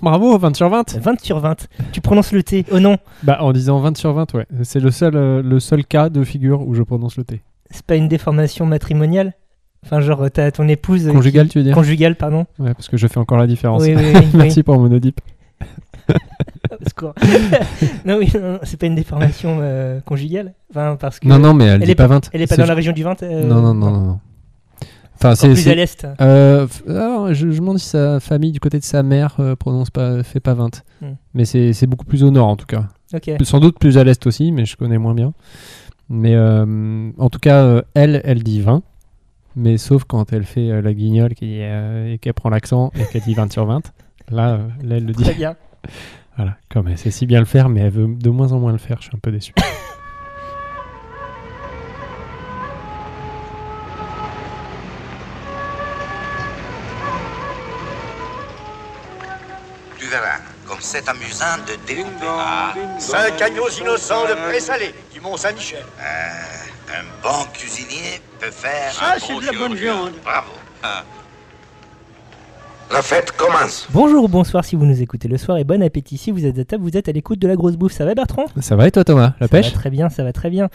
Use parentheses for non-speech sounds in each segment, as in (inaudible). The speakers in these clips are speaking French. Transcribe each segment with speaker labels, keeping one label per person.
Speaker 1: Bravo, 20 sur 20
Speaker 2: 20 sur 20. Tu prononces le T. Oh non,
Speaker 1: Bah, en disant 20 sur 20, ouais. C'est le seul, euh, le seul cas de figure où je prononce le T.
Speaker 2: c'est pas une déformation matrimonial Enfin, genre, t'as ton épouse. euh,
Speaker 1: Conjugal,
Speaker 2: qui-
Speaker 1: tu veux dire?
Speaker 2: Conjugale, pardon.
Speaker 1: Ouais, parce que je fais encore la différence.
Speaker 2: Oui, oui, oui. (laughs)
Speaker 1: Merci pour mon. (laughs)
Speaker 2: Au secours. (laughs) non, oui, non, non, c'est pas une déformation euh, conjugale. Enfin, parce que.
Speaker 1: Non, non, mais elle,
Speaker 2: elle
Speaker 1: dit
Speaker 2: est
Speaker 1: pas 20.
Speaker 2: Elle est pas dans la région du 20 euh,
Speaker 1: Non, non, non, non, non. Enfin, c'est.
Speaker 2: plus à l'est.
Speaker 1: Euh, alors, je, je me demande si sa famille, du côté de sa mère, euh, prononce pas, fait pas 20.
Speaker 2: Hmm.
Speaker 1: Mais c'est beaucoup plus au nord, en tout cas.
Speaker 2: Ok.
Speaker 1: Sans doute plus à l'est aussi, mais je connais moins bien. Mais euh, en tout cas, euh, elle, elle dit 20. Mais sauf quand elle fait la guignole qui, et qu'elle prend l'accent et qu'elle dit 20 sur 20. Là, là elle le dit.
Speaker 2: Très bien. (laughs)
Speaker 1: Voilà, comme elle sait si bien le faire, mais elle veut de moins en moins le faire, je suis un peu déçu. (laughs)
Speaker 3: c'est amusant de découper. Ah,
Speaker 4: Cinq agneaux innocents de présalé du Mont Saint-Michel.
Speaker 3: euh, un bon cuisinier peut faire
Speaker 4: Ça,
Speaker 3: un
Speaker 4: c'est
Speaker 3: bon
Speaker 4: de la bonne viande.
Speaker 3: Bravo. Ah. La fête commence.
Speaker 2: Bonjour ou bonsoir si vous nous écoutez le soir et bon appétit si vous êtes à table, vous êtes à l'écoute de la grosse bouffe. Ça va Bertrand?
Speaker 1: Ça va et toi, Thomas? La
Speaker 2: Ça
Speaker 1: pêche?
Speaker 2: va très bien, ça va très bien.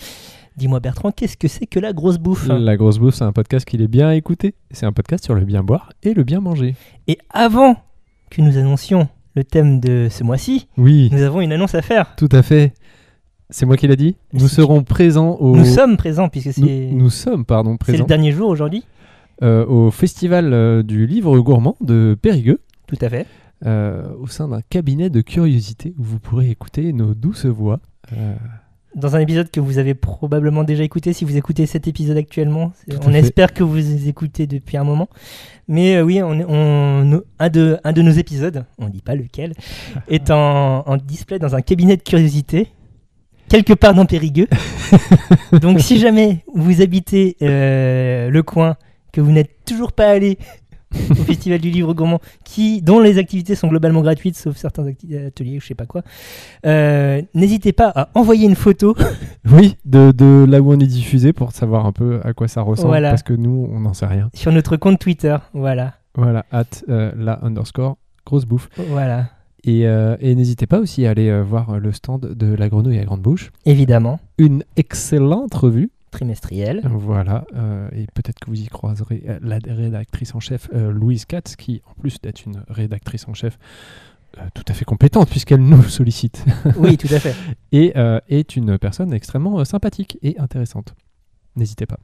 Speaker 2: Dis-moi Bertrand, qu'est-ce que c'est que la grosse bouffe?
Speaker 1: La grosse bouffe, c'est un podcast qu'il est bien à écouter. C'est un podcast sur le bien boire et le bien manger.
Speaker 2: Et avant que nous annoncions le thème de ce mois-ci,
Speaker 1: Oui,
Speaker 2: nous avons une annonce à faire.
Speaker 1: tout à fait. C'est moi qui l'ai dit. Nous serons présents au.
Speaker 2: Nous sommes présents puisque c'est
Speaker 1: nous sommes, pardon,
Speaker 2: c'est
Speaker 1: présents
Speaker 2: le dernier jour aujourd'hui.
Speaker 1: euh, au festival euh, du livre gourmand de Périgueux,
Speaker 2: Tout à fait.
Speaker 1: euh, au sein d'un cabinet de curiosité où vous pourrez écouter nos douces voix.
Speaker 2: Dans un épisode que vous avez probablement déjà écouté si vous écoutez cet épisode actuellement. On
Speaker 1: fait.
Speaker 2: espère que vous écoutez depuis un moment. Mais euh, oui, on, on- un, de, un de nos épisodes, on ne dit pas lequel, (laughs) est en, en display dans un cabinet de curiosité, quelque part dans Périgueux. (laughs) Donc si jamais vous habitez euh, le coin, que vous n'êtes toujours pas allé (laughs) au Festival du Livre Gourmand, qui, dont les activités sont globalement gratuites, sauf certains ateliers, je sais pas quoi, euh, n'hésitez pas à envoyer une photo (laughs)
Speaker 1: Oui, de, de là où on est diffusé pour savoir un peu à quoi ça ressemble.
Speaker 2: Voilà.
Speaker 1: Parce que nous, on n'en sait rien.
Speaker 2: sur notre compte Twitter. Voilà.
Speaker 1: Voilà, at euh, la underscore grosse bouffe.
Speaker 2: Voilà.
Speaker 1: Et, euh, et n'hésitez pas aussi à aller voir le stand de La Grenouille à Grande Bouche.
Speaker 2: Évidemment.
Speaker 1: Une excellente revue.
Speaker 2: Trimestriel.
Speaker 1: Voilà, euh, et peut-être que vous y croiserez euh, la rédactrice en chef euh, Louise Katz, qui, en plus d'être une rédactrice en chef euh, tout à fait compétente, puisqu'elle nous (laughs) sollicite,
Speaker 2: Oui, tout à fait. (laughs)
Speaker 1: et est une personne extrêmement sympathique et intéressante. N'hésitez pas.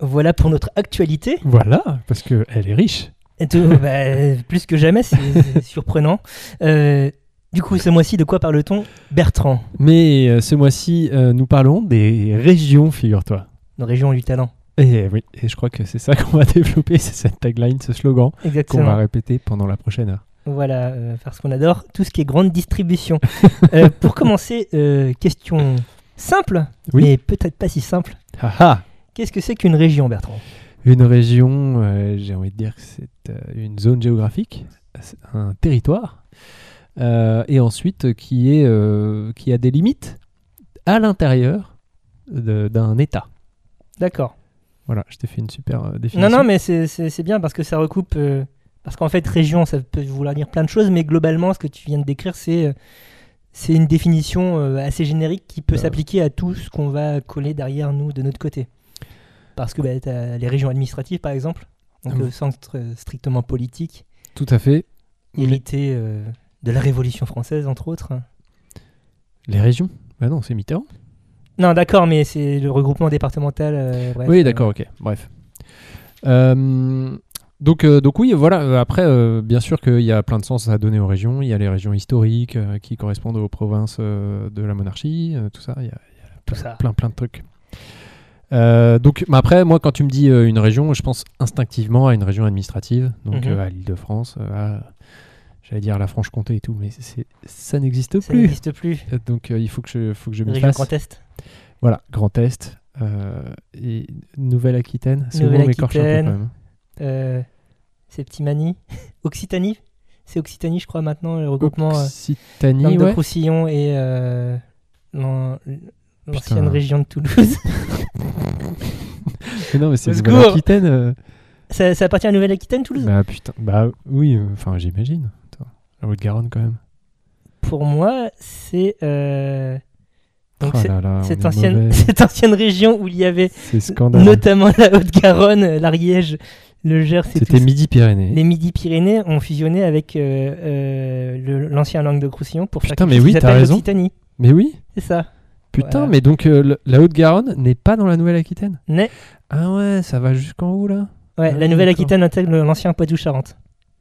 Speaker 2: Voilà pour notre actualité.
Speaker 1: Voilà, parce qu'elle est riche.
Speaker 2: Tout- (laughs) bah, plus que jamais, c'est surprenant. Du coup, ce mois-ci, de quoi parle-t-on Bertrand,
Speaker 1: Mais euh, ce mois-ci, euh, nous parlons des régions, figure-toi.
Speaker 2: Nos régions du talent.
Speaker 1: Et oui, et je crois que c'est ça (laughs) qu'on va développer, c'est cette tagline, ce slogan qu'on va répéter pendant la prochaine heure.
Speaker 2: Voilà, euh, parce qu'on adore tout ce qui est grande distribution. (laughs) Euh, pour commencer, euh, question simple,
Speaker 1: Oui.
Speaker 2: mais peut-être pas si simple.
Speaker 1: Ah ah
Speaker 2: Qu'est-ce que c'est qu'une région, Bertrand?
Speaker 1: Une région, j'ai envie de dire que c'est une zone géographique, un territoire, et ensuite qui, est, qui a des limites à l'intérieur d'un État.
Speaker 2: D'accord.
Speaker 1: Voilà, je t'ai fait une super euh, définition.
Speaker 2: Non, non, mais c'est- bien parce que ça recoupe. euh, parce qu'en fait, région, ça peut vouloir dire plein de choses, mais globalement, ce que tu viens de décrire, c'est euh, c'est une définition euh, assez générique qui peut
Speaker 1: Euh.
Speaker 2: s'appliquer à tout ce qu'on va coller derrière nous de notre côté. Parce que bah, tu as les régions administratives, par exemple, donc
Speaker 1: Ah
Speaker 2: au sens euh, strictement politique,
Speaker 1: Tout à fait.
Speaker 2: hérité euh, de la Révolution française, entre autres.
Speaker 1: Les régions? Bah non, c'est Mitterrand.
Speaker 2: Non, d'accord, mais c'est le regroupement départemental. euh, bref,
Speaker 1: oui,
Speaker 2: euh,
Speaker 1: d'accord, ok. Bref. Euh, donc, euh, donc oui, voilà. euh, Après, euh, bien sûr qu'il y a plein de sens à donner aux régions. Il y a les régions historiques euh, qui correspondent aux provinces euh, de la monarchie, euh, tout ça. Il y a
Speaker 2: tout ça.
Speaker 1: plein, plein de trucs. Euh, donc, mais après, moi, quand tu me dis euh, une région, je pense instinctivement à une région administrative, donc
Speaker 2: Mhm.
Speaker 1: euh, à l'Île-de-France, euh, à, j'allais dire la Franche-Comté et tout, mais c'est, ça n'existe
Speaker 2: Ça
Speaker 1: plus.
Speaker 2: n'existe plus.
Speaker 1: Euh, Donc, euh, il faut que je, faut que je m'y
Speaker 2: Région
Speaker 1: fasse.
Speaker 2: Grand Est.
Speaker 1: Voilà, Grand Est euh, et Nouvelle-Aquitaine. C'est
Speaker 2: Nouvelle-Aquitaine. Euh, Septimanie, (laughs) Occitanie, c'est Occitanie je crois maintenant le regroupement euh,
Speaker 1: Occitanie, ouais.
Speaker 2: Languedoc-Roussillon et euh, l'an- l'ancienne région de Toulouse. (laughs)
Speaker 1: Mais non, mais c'est. Nouvelle-Aquitaine. euh,
Speaker 2: ça, ça appartient à Nouvelle-Aquitaine, Toulouse?
Speaker 1: Bah putain, bah oui, euh, enfin j'imagine. La Haute-Garonne, quand même.
Speaker 2: Pour moi, c'est euh, donc
Speaker 1: Oh là là,
Speaker 2: cette, ancienne,
Speaker 1: mauvais. (laughs)
Speaker 2: cette ancienne région où il y avait notamment la Haute-Garonne, l'Ariège, le Gers
Speaker 1: C'était. Midi-Pyrénées.
Speaker 2: Les Midi-Pyrénées ont fusionné avec euh, euh, l'ancien Languedoc-Roussillon pour faire
Speaker 1: Putain,
Speaker 2: quelque
Speaker 1: mais oui, t'as raison. Mais oui,
Speaker 2: C'est ça.
Speaker 1: putain, mais donc euh, la Haute-Garonne n'est pas dans la Nouvelle-Aquitaine?
Speaker 2: Mais,
Speaker 1: Ah ouais, ça va jusqu'en haut là?
Speaker 2: Ouais,
Speaker 1: Ah,
Speaker 2: la Nouvelle-Aquitaine intègre l'ancien Poitou-Charentes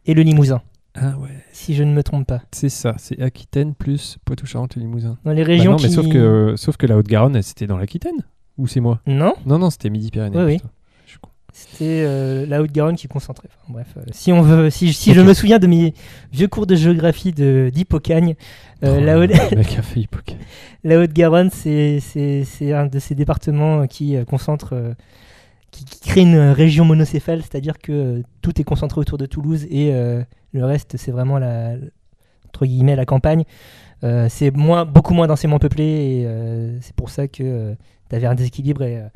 Speaker 2: et le Limousin,
Speaker 1: Ah ouais,
Speaker 2: si je ne me trompe pas.
Speaker 1: c'est ça, c'est Aquitaine plus Poitou-Charentes et Limousin.
Speaker 2: Dans les
Speaker 1: Bah
Speaker 2: régions
Speaker 1: non, mais sauf que, sauf que la Haute-Garonne, c'était dans l'Aquitaine Ou c'est moi?
Speaker 2: Non,
Speaker 1: Non, non, c'était Midi-Pyrénées.
Speaker 2: Oui, oui.
Speaker 1: Je
Speaker 2: c'était euh, la Haute-Garonne qui concentrait. Enfin, bref, euh, si on veut, si, je me souviens de mes vieux cours de géographie de d'Hippocagne, euh,
Speaker 1: Oh,
Speaker 2: la, Haute, (laughs) Haute-Garonne, c'est un de ces départements qui concentre, qui, qui crée une région monocéphale, c'est-à-dire que euh, tout est concentré autour de Toulouse et euh, le reste, c'est vraiment la entre guillemets la campagne. Euh, c'est moins, beaucoup moins densément peuplé et euh, c'est pour ça que tu avais un déséquilibre et euh,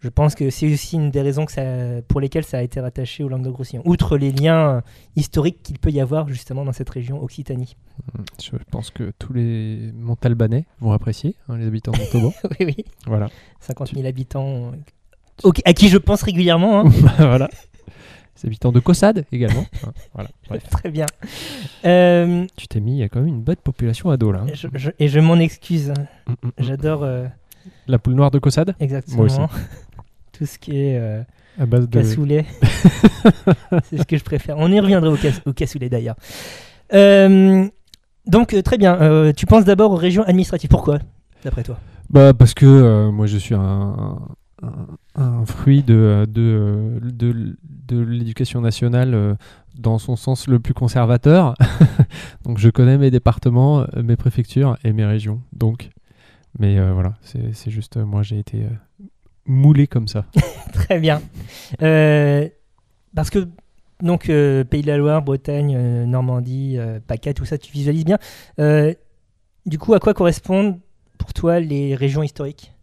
Speaker 2: je pense que c'est aussi une des raisons que ça, pour lesquelles ça a été rattaché au Languedoc-Roussillon. Outre les liens euh, historiques qu'il peut y avoir justement dans cette région Occitanie.
Speaker 1: Je pense que tous les Montalbanais vont apprécier, hein, les habitants de Montauban. (laughs)
Speaker 2: oui, oui.
Speaker 1: voilà.
Speaker 2: 50 000 habitants euh, à qui je pense régulièrement. hein. (laughs)
Speaker 1: voilà. Les habitants de Caussade également. Hein, (laughs) voilà. Bref.
Speaker 2: Très bien. Euh,
Speaker 1: Tu t'es mis, il y a quand même une bonne population ado là. hein.
Speaker 2: je- je- et je m'en excuse. hein.
Speaker 1: Mm, mm, mm.
Speaker 2: J'adore euh,
Speaker 1: La poule noire de Caussade
Speaker 2: exactement
Speaker 1: aussi. (laughs)
Speaker 2: tout ce qui est euh,
Speaker 1: à base de.
Speaker 2: cassoulet. (laughs) C'est ce que je préfère. On y reviendra au, cass- au cassoulet d'ailleurs. Euh, donc euh, très bien. Euh, tu penses d'abord aux régions administratives. Pourquoi, d'après toi?
Speaker 1: Bah parce que euh, moi je suis un, un, fruit de, de, de, l'éducation nationale euh, dans son sens le plus conservateur. (laughs) Donc je connais mes départements, euh, mes préfectures et mes régions. Donc, mais euh, voilà, c'est juste moi j'ai été moulé comme ça. (laughs)
Speaker 2: Très bien. Parce que, donc, Pays de la Loire, Bretagne, Normandie, PACA, tout ça, tu visualises bien. Du coup, à quoi correspondent pour toi les régions historiques?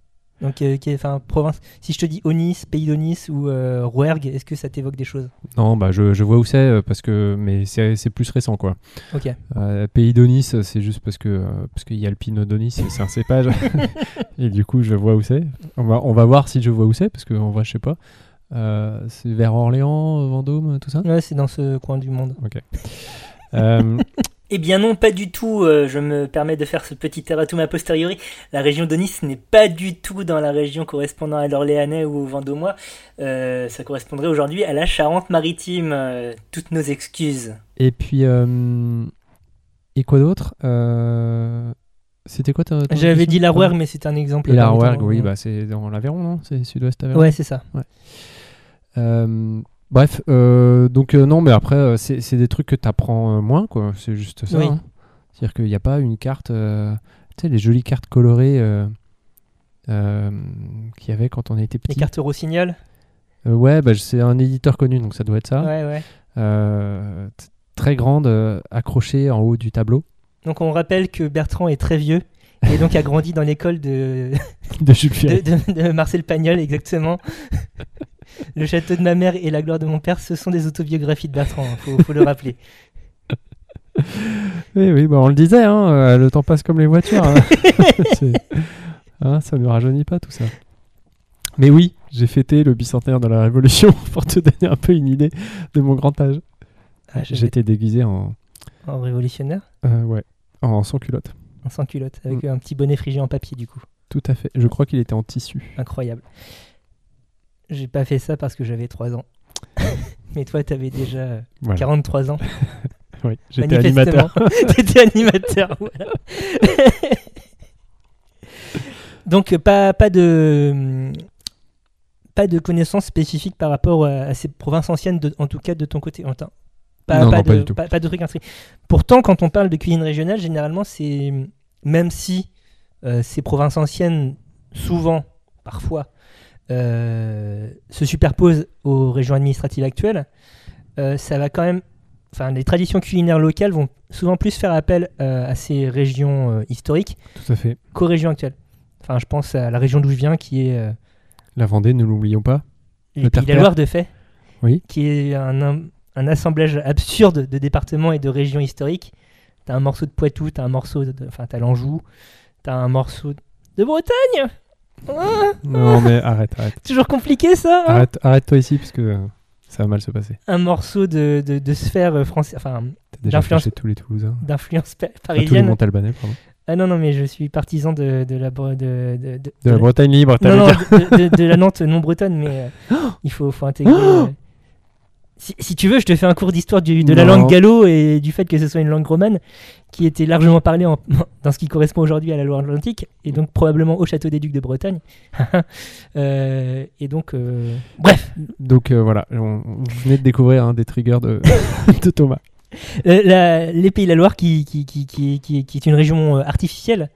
Speaker 2: Donc, euh, qui est- enfin, province. Si je te dis Onis, Pays d'Onis ou euh, Rouergue, est-ce que ça t'évoque des choses?
Speaker 1: Non, bah je, je vois où c'est euh, parce que mais c'est plus récent quoi.
Speaker 2: Ok.
Speaker 1: Euh, pays d'Onis, euh, c'est juste parce que euh, parce qu'il y a le Pinot d'Onis, c'est un cépage. (laughs) et du coup, je vois où c'est. On va, on va voir si je vois où c'est, parce qu'en vrai, je sais pas. Euh, c'est vers Orléans, Vendôme, tout ça?
Speaker 2: Ouais, c'est dans ce coin du monde.
Speaker 1: Euh,
Speaker 2: Eh bien non, pas du tout. euh, je me permets de faire ce petit erratum a posteriori. La région d'Onis n'est pas du tout dans la région correspondant à l'Orléanais ou au Vendômois. Euh, ça correspondrait aujourd'hui à la Charente-Maritime. Euh, toutes nos excuses.
Speaker 1: Et puis, euh, et quoi d'autre Euh, C'était quoi ta, ta
Speaker 2: J'avais dit la Rouergue, mais c'est un exemple.
Speaker 1: Et la Rouergue, oui, bah, c'est dans l'Aveyron, non? C'est sud-ouest Aveyron
Speaker 2: Ouais, c'est ça.
Speaker 1: Euh, bref, euh, donc euh, non, mais après, euh, c'est des trucs que tu apprends moins, quoi. C'est juste ça.
Speaker 2: Oui.
Speaker 1: hein. C'est-à-dire qu'il n'y a pas une carte, tu sais, les jolies cartes colorées qu'il y avait quand on était
Speaker 2: Les
Speaker 1: petit.
Speaker 2: cartes Rossignol.
Speaker 1: Ouais, bah, c'est un éditeur connu, donc ça doit être ça.
Speaker 2: Ouais, ouais.
Speaker 1: Très grande, accrochée en haut du tableau
Speaker 2: Donc on rappelle que Bertrand est très vieux et donc a grandi dans l'école de, (laughs)
Speaker 1: de
Speaker 2: de- de Marcel Pagnol, exactement. (laughs) Le château de ma mère et la gloire de mon père, ce sont des autobiographies de Bertrand, il faut, faut le rappeler. (laughs)
Speaker 1: Oui, oui, bah, on le disait, hein, euh, le temps passe comme les voitures. hein. (laughs) (laughs) Hein, ça ne rajeunit pas tout ça. Mais oui, j'ai fêté le bicentenaire de la Révolution pour te donner un peu une idée de mon grand âge.
Speaker 2: Ah,
Speaker 1: J'étais déguisé en,
Speaker 2: En révolutionnaire,
Speaker 1: euh, ouais, en sans culotte.
Speaker 2: en sans culotte,
Speaker 1: Mm.
Speaker 2: avec un petit bonnet frigé en papier du coup.
Speaker 1: Tout à fait. Je crois qu'il était en tissu.
Speaker 2: Incroyable. J'ai pas fait ça parce que j'avais 3 ans. (laughs) Mais toi, t'avais déjà euh,
Speaker 1: Voilà.
Speaker 2: 43 ans. (laughs)
Speaker 1: Oui, j'étais animateur. (laughs)
Speaker 2: T'étais animateur, voilà. Donc, euh, pas, pas de. Pas de connaissances spécifiques par rapport à, ces provinces anciennes, de- en tout cas de ton côté. Enfin, Pas,
Speaker 1: Non,
Speaker 2: pas
Speaker 1: non,
Speaker 2: de,
Speaker 1: pas du tout.
Speaker 2: pas- pas de trucs inscrits. Pourtant, quand on parle de cuisine régionale, généralement, c'est. Même si euh, ces provinces anciennes, souvent, parfois, se superposent aux régions administratives actuelles, euh, ça va quand même. Enfin, les traditions culinaires locales vont souvent plus faire appel euh, à ces régions euh, historiques qu'aux régions actuelles. Enfin, je pense à la région d'où je viens, qui est euh,
Speaker 1: La Vendée, ne l'oublions pas. Le
Speaker 2: de la. Loire de fait,
Speaker 1: Oui.
Speaker 2: qui est un, un- un assemblage absurde de départements et de régions historiques. t'as un morceau de Poitou, t'as un morceau de. Enfin, t'as l'Anjou, t'as un morceau de Bretagne
Speaker 1: Non, mais arrête, arrête. (laughs)
Speaker 2: Toujours compliqué ça hein
Speaker 1: Arrête, arrête-toi ici, parce que ça va mal se passer.
Speaker 2: Un morceau de, de, de sphère française. Enfin,
Speaker 1: flashé tous les Toulousains.
Speaker 2: d'influence pa-
Speaker 1: Enfin, tous les
Speaker 2: parisienne.
Speaker 1: Montalbanais, pardon.
Speaker 2: Ah non, non, mais je suis partisan de, de la. De, de, de-
Speaker 1: De la Bretagne libre, t'as
Speaker 2: non, non, de la Nantes non bretonne, mais euh, (gasps) il faut, faut intégrer. Si, si tu veux, je te fais un cours d'histoire de la langue gallo et du fait que ce soit une langue romane qui était largement parlée en- (laughs) dans ce qui correspond aujourd'hui à la Loire-Atlantique et donc probablement au château des Ducs de Bretagne. (laughs) Euh, et donc, euh, bref,
Speaker 1: Donc euh, voilà, on, venez de découvrir un des triggers de, (laughs) de Thomas.
Speaker 2: La- les Pays de la Loire qui, qui, qui, qui, qui- qui est une région artificielle.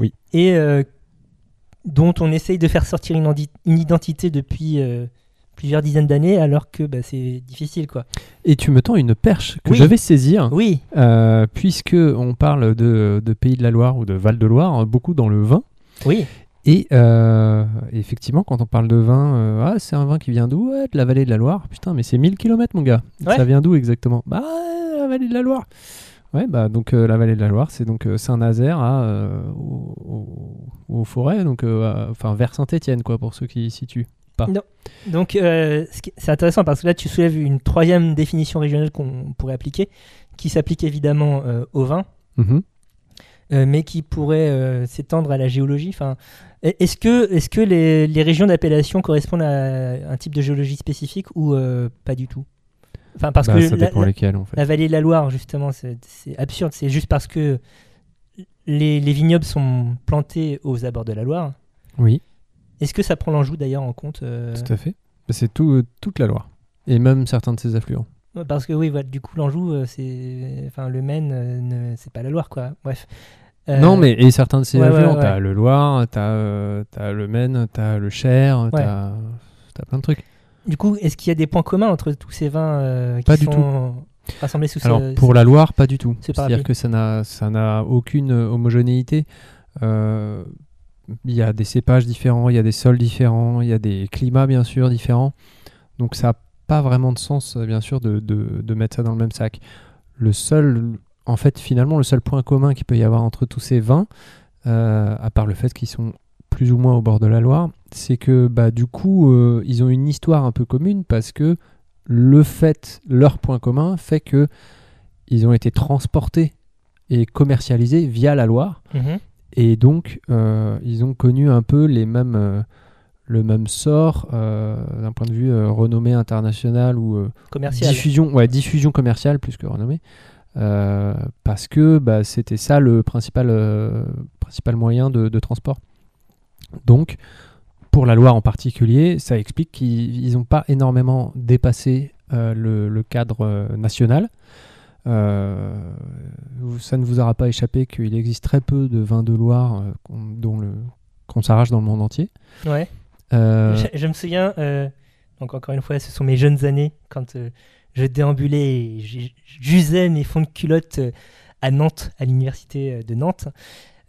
Speaker 1: Oui.
Speaker 2: Et dont on essaye de faire sortir une, identité depuis plusieurs dizaines d'années alors que bah, c'est difficile quoi.
Speaker 1: Et tu me tends une perche que
Speaker 2: Oui.
Speaker 1: je vais saisir,
Speaker 2: Oui,
Speaker 1: euh, puisque on parle de, de Pays de la Loire ou de Val de Loire, hein, beaucoup dans le vin.
Speaker 2: oui.
Speaker 1: Et euh, effectivement, quand on parle de vin, euh, ah, c'est un vin qui vient d'où? Ouais, De la vallée de la Loire. Putain, mais c'est 1000 km, mon gars.
Speaker 2: Ouais.
Speaker 1: Ça vient d'où exactement? Bah, la vallée de la Loire. Ouais, bah, donc euh, la vallée de la Loire, c'est donc euh, Saint-Nazaire à, euh, au- au- aux forêts, donc à- enfin vers Saint-Étienne, quoi, pour ceux qui y situent.
Speaker 2: Donc euh, c'est intéressant parce que là tu soulèves une troisième définition régionale qu'on pourrait appliquer qui s'applique évidemment euh, au vin.
Speaker 1: Mhm.
Speaker 2: euh, mais qui pourrait s'étendre à la géologie. Enfin, e- est-ce que, est-ce que les, les régions d'appellation correspondent à un type de géologie spécifique ou pas du tout? Enfin, parce
Speaker 1: Bah,
Speaker 2: que
Speaker 1: ça
Speaker 2: la,
Speaker 1: dépend
Speaker 2: la-
Speaker 1: lesquels, en fait.
Speaker 2: la vallée de la Loire, justement, c'est, c'est absurde. C'est juste parce que les, les vignobles sont plantés aux abords de la Loire.
Speaker 1: Oui,
Speaker 2: Est-ce que ça prend l'Anjou d'ailleurs en compte euh,
Speaker 1: tout à fait. C'est tout, euh, toute la Loire. Et même certains de ses affluents.
Speaker 2: Parce que oui, voilà, du coup, l'Anjou, euh, c'est, enfin, le Maine, ne- c'est pas la Loire, quoi. Bref. Euh,
Speaker 1: Non, mais et certains de ses
Speaker 2: ouais, ouais,
Speaker 1: affluents.
Speaker 2: ouais.
Speaker 1: T'as le Loire, t'as euh, t'as le Maine, t'as le Cher, t'as t'as plein de trucs.
Speaker 2: Du coup, est-ce qu'il y a des points communs entre tous ces vins qui
Speaker 1: Pas du
Speaker 2: sont rassemblés sous
Speaker 1: Alors
Speaker 2: ce...
Speaker 1: pour la Loire, pas du tout. C'est-à-dire que ça n'a ça n'a aucune homogénéité. Euh, Il y a des cépages différents, il y a des sols différents, il y a des climats bien sûr différents. Donc ça n'a pas vraiment de sens euh, bien sûr de, de- mettre ça dans le même sac. Le seul, en fait finalement le seul point commun qu'il peut y avoir entre tous ces vins, euh, à part le fait qu'ils sont plus ou moins au bord de la Loire, c'est que bah, du coup euh, ils ont une histoire un peu commune parce que le fait, leur point commun fait que ils ont été transportés et commercialisés via la Loire
Speaker 2: Mhm.
Speaker 1: Et donc euh, ils ont connu un peu les mêmes euh, le même sort euh, d'un point de vue euh, renommée internationale ou euh, diffusion ouais diffusion commerciale plus que renommée parce que bah, c'était ça le principal principal moyen de, de transport. Donc pour la Loire en particulier ça explique qu'ils n'ont pas énormément dépassé le, le cadre national euh, ça ne vous aura pas échappé qu'il existe très peu de vins de Loire euh, qu'on- dont le qu'on s'arrache dans le monde entier.
Speaker 2: Ouais.
Speaker 1: Euh,
Speaker 2: Je, je me souviens, donc encore une fois, ce sont mes jeunes années quand je déambulais et j- j'usais mes fonds de culotte à Nantes, à l'université de Nantes.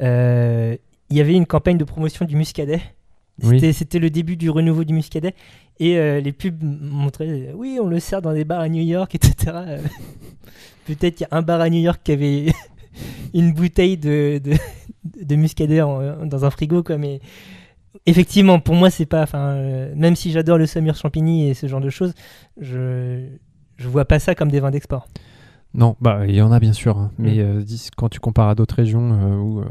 Speaker 2: Il y avait une campagne de promotion du muscadet.
Speaker 1: Oui.
Speaker 2: C'était c'était le début du renouveau du muscadet. Et euh, les pubs montraient, euh, oui, on le sert dans des bars à New York, etc. Euh, (laughs) Peut-être qu'il y a un bar à New York qui avait (laughs) une bouteille de, de, de muscadet en- dans un frigo, quoi, mais effectivement, pour moi, c'est pas. Enfin, euh, même si j'adore le Saumur Champigny et ce genre de choses, je je vois pas ça comme des vins d'export.
Speaker 1: Non, bah il y en a bien sûr, hein. mais
Speaker 2: Mm.
Speaker 1: euh, dis- quand tu compares à d'autres régions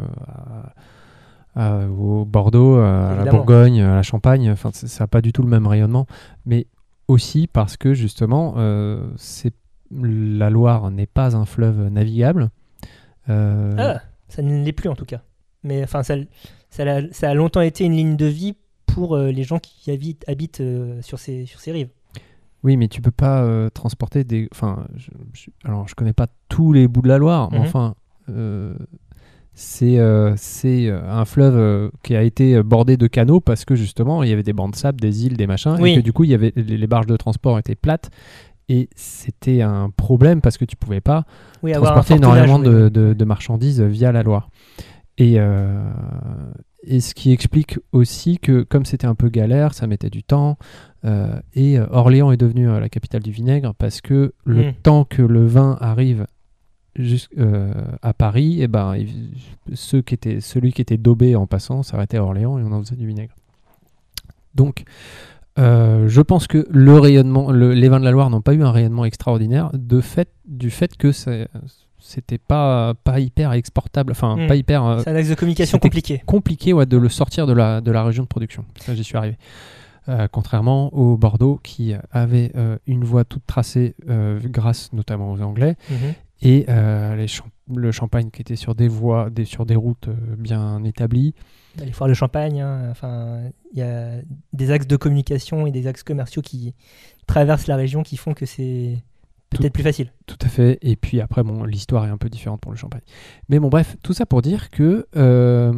Speaker 1: euh, au Bordeaux, euh, à la. Bourgogne, à la Champagne, enfin ça n'a pas du tout le même rayonnement, mais aussi parce que justement euh, c'est la Loire n'est pas un fleuve navigable. Euh,
Speaker 2: Ah, ça ne l'est plus en tout cas. Mais enfin, ça, ça, a longtemps été une ligne de vie pour les gens qui habitent, habitent sur, ces, sur ces rives.
Speaker 1: Oui, mais tu peux pas transporter des. Enfin, je, je- alors je connais pas tous les bouts de la Loire, mais
Speaker 2: Mhm.
Speaker 1: enfin, euh, c'est euh, euh, un fleuve euh, qui a été bordé de canaux parce que justement il y avait des bancs de sable, des îles, des machins,
Speaker 2: Oui.
Speaker 1: et que du coup il y avait les, barges de transport étaient plates. Et c'était un problème parce que tu pouvais pas
Speaker 2: Oui,
Speaker 1: transporter énormément
Speaker 2: oui.
Speaker 1: de, de- de marchandises via la Loire. Et, euh, et ce qui explique aussi que comme c'était un peu galère, ça mettait du temps. et Orléans est devenu euh, la capitale du vinaigre parce que le
Speaker 2: Mm.
Speaker 1: temps que le vin arrive à Paris, et ben, il- ceux qui étaient, celui qui était daubé en passant s'arrêtait à Orléans et on en faisait du vinaigre. Donc, euh, je pense que le rayonnement, le- les vins de la Loire n'ont pas eu un rayonnement extraordinaire de fait, du fait que c'était pas, pas hyper exportable, enfin
Speaker 2: Hmm.
Speaker 1: pas hyper euh,
Speaker 2: C'est un axe de communication compliqué.
Speaker 1: compliqué ouais, de le sortir de la, de la région de production. Ça, j'y suis arrivé. Euh, contrairement au Bordeaux qui avait euh, une voie toute tracée euh, grâce notamment aux Anglais
Speaker 2: Mhm.
Speaker 1: Et euh, les le champagne qui était sur des voies, sur des routes euh, bien établies.
Speaker 2: Les foires de champagne, hein, enfin, il y a des axes de communication et des axes commerciaux qui traversent la région qui font que c'est peut-être plus facile.
Speaker 1: Tout à fait. Et puis après, bon, l'histoire est un peu différente pour le champagne. Mais bon, bref, tout ça pour dire que euh,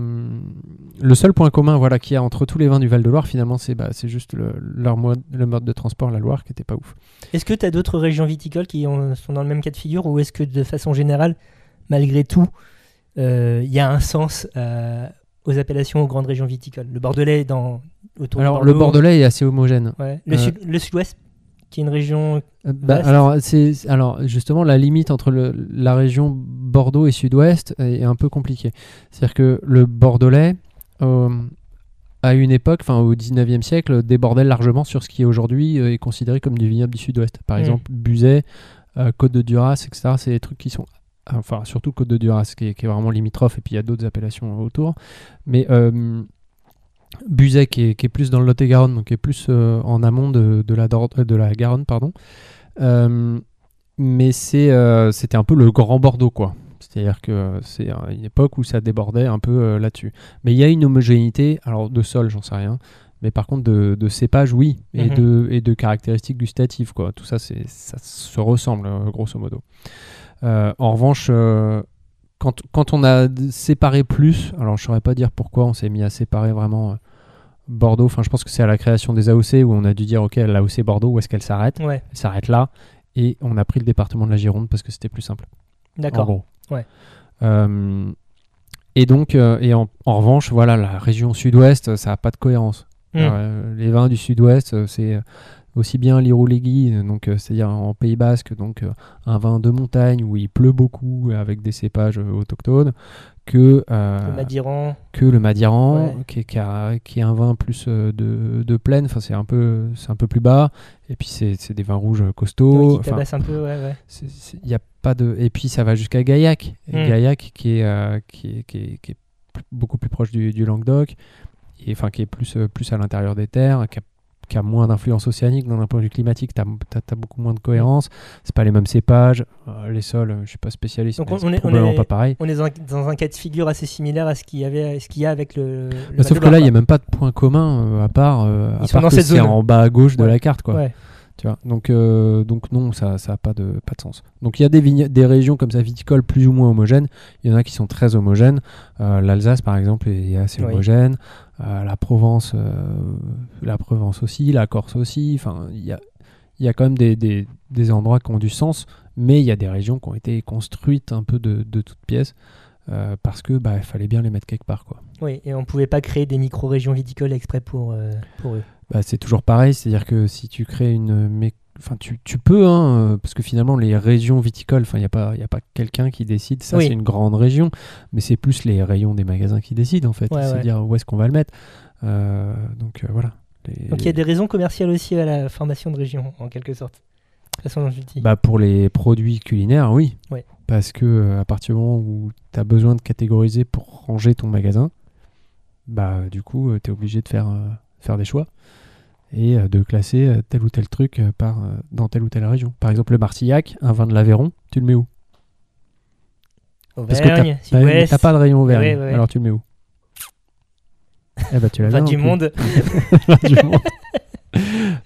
Speaker 1: le seul point commun voilà, qu'il y a entre tous les vins du Val-de-Loire, finalement, c'est bah, c'est juste le, leur mode, le mode de transport, la Loire, qui était pas ouf.
Speaker 2: Est-ce que tu as d'autres régions viticoles qui ont- sont dans le même cas de figure ou est-ce que de façon générale, malgré tout, euh, il y a un sens euh, aux appellations aux grandes régions viticoles? Le Bordelais est dans autour de
Speaker 1: Alors, le. Bordelais est assez homogène.
Speaker 2: Ouais. Le,
Speaker 1: Euh,
Speaker 2: sud- le sud-ouest, qui est une région.
Speaker 1: Euh, bah, alors, c'est alors justement la limite entre le- la région Bordeaux et Sud-Ouest est un peu compliquée. C'est-à-dire que le Bordelais, euh, à une époque, enfin au 19e siècle, débordait largement sur ce qui aujourd'hui euh, est considéré comme du vignoble du Sud-Ouest. Par
Speaker 2: Mm.
Speaker 1: exemple, Buzet, euh, Côte de Duras, etc. C'est des trucs qui sont enfin surtout Côte de Duras qui est, qui est vraiment limitrophe et puis il y a d'autres appellations autour. Mais Buzet qui est, qui est plus dans le Lot-et-Garonne, donc qui est plus euh, en amont de, de la, Dor- de la Garonne, pardon. Euh, mais c'est, euh, c'était un peu le grand Bordeaux, quoi. C'est-à-dire que c'est une époque où ça débordait un peu là-dessus. Mais il y a une homogénéité, alors de sol, j'en sais rien. Mais par contre, de, de cépage, oui. Et,
Speaker 2: Mhm.
Speaker 1: de, et de caractéristiques gustatives, quoi. Tout ça, c'est, ça se ressemble, grosso modo. En revanche, quand, quand on a séparé plus, alors je saurais pas dire pourquoi on s'est mis à séparer vraiment euh, Bordeaux. Enfin, je pense que c'est à la création des AOC où on a dû dire, ok, l'AOC Bordeaux, où est-ce qu'elle s'arrête?
Speaker 2: Ouais,
Speaker 1: Elle s'arrête là. Et on a pris le département de la Gironde parce que c'était plus simple. En
Speaker 2: d'accord.
Speaker 1: gros.
Speaker 2: Ouais.
Speaker 1: Euh, et donc, euh, et en, en revanche, voilà, la région sud-ouest, ça n'a pas de cohérence.
Speaker 2: Mm.
Speaker 1: Euh, les vins du sud-ouest, c'est aussi bien euh, donc euh, c'est-à-dire en Pays Basque, donc euh, un vin de montagne où il pleut beaucoup avec des cépages euh, autochtones, que euh,
Speaker 2: Le Madiran.
Speaker 1: que le Madiran,
Speaker 2: Ouais.
Speaker 1: qui, est, qui a- qui est un vin plus de, de plaine, enfin c'est un peu c'est un peu plus bas, et puis c'est des vins rouges costauds.
Speaker 2: oui, qui
Speaker 1: enfin,
Speaker 2: tabasse un peu, ouais, ouais.
Speaker 1: c'est- c'est- il y a pas de et puis ça va jusqu'à Gaillac Et
Speaker 2: Mm.
Speaker 1: Gaillac qui est, euh, qui est, qui est- beaucoup plus proche du, du Languedoc et enfin qui est plus plus à l'intérieur des terres qui a, qui a moins d'influence océanique d'un point de vue climatique t'as as, beaucoup moins de cohérence c'est pas les mêmes cépages euh, les sols je suis pas spécialiste
Speaker 2: Donc on- est- on
Speaker 1: probablement
Speaker 2: est-
Speaker 1: pas pareil
Speaker 2: On est dans, dans un cas de figure assez similaire à ce qu'il y, avait, ce qu'il y a avec le. le
Speaker 1: Bah, sauf que là il y a même pas de point commun euh, à part euh, à part
Speaker 2: dans
Speaker 1: que c'est en bas à gauche de la carte quoi
Speaker 2: Ouais.
Speaker 1: Tu vois, donc, euh, donc non, ça n'a pas, de, pas de sens. Donc il y a des, régions comme ça viticoles plus ou moins homogènes. Il y en a qui sont très homogènes. Euh, L'Alsace, par exemple, est assez
Speaker 2: Oui.
Speaker 1: homogène. Euh, la Provence, euh, la Provence aussi, la Corse aussi. Enfin, il y a, y a quand même des, des, des endroits qui ont du sens, mais il y a des régions qui ont été construites un peu de, de toutes pièces euh, parce que bah, il fallait bien les mettre quelque part, quoi.
Speaker 2: Oui, et on pouvait pas créer des micro-régions viticoles exprès pour, euh, pour eux.
Speaker 1: Bah, c'est toujours pareil, c'est-à-dire que si tu crées une... mé- Enfin, tu, tu peux, hein, euh, parce que finalement, les régions viticoles, enfin, il n'y a pas, y a pas quelqu'un qui décide, ça
Speaker 2: Oui.
Speaker 1: c'est une grande région, mais c'est plus les rayons des magasins qui décident, en fait.
Speaker 2: Ouais,
Speaker 1: c'est
Speaker 2: ouais.
Speaker 1: dire où est-ce qu'on va le mettre. Euh, donc euh, voilà. Les-
Speaker 2: Donc il y a des raisons commerciales aussi à la formation de région, en quelque sorte. De façon, dont je dis.
Speaker 1: Bah, pour les produits culinaires, oui.
Speaker 2: Ouais.
Speaker 1: Parce que à partir du moment où tu as besoin de catégoriser pour ranger ton magasin, bah, du coup, tu es obligé de faire, euh, faire des choix et euh, de classer euh, tel ou tel truc euh, par, dans telle ou telle région. Par exemple, le Martillac, un vin de l'Aveyron, tu le mets où? Parce que
Speaker 2: Auvergne,
Speaker 1: t'as- pas de rayon Auvergne,
Speaker 2: Ouais, ouais, ouais.
Speaker 1: alors tu le mets où? Eh bah, tu l'as
Speaker 2: vin (laughs) du monde.
Speaker 1: du monde.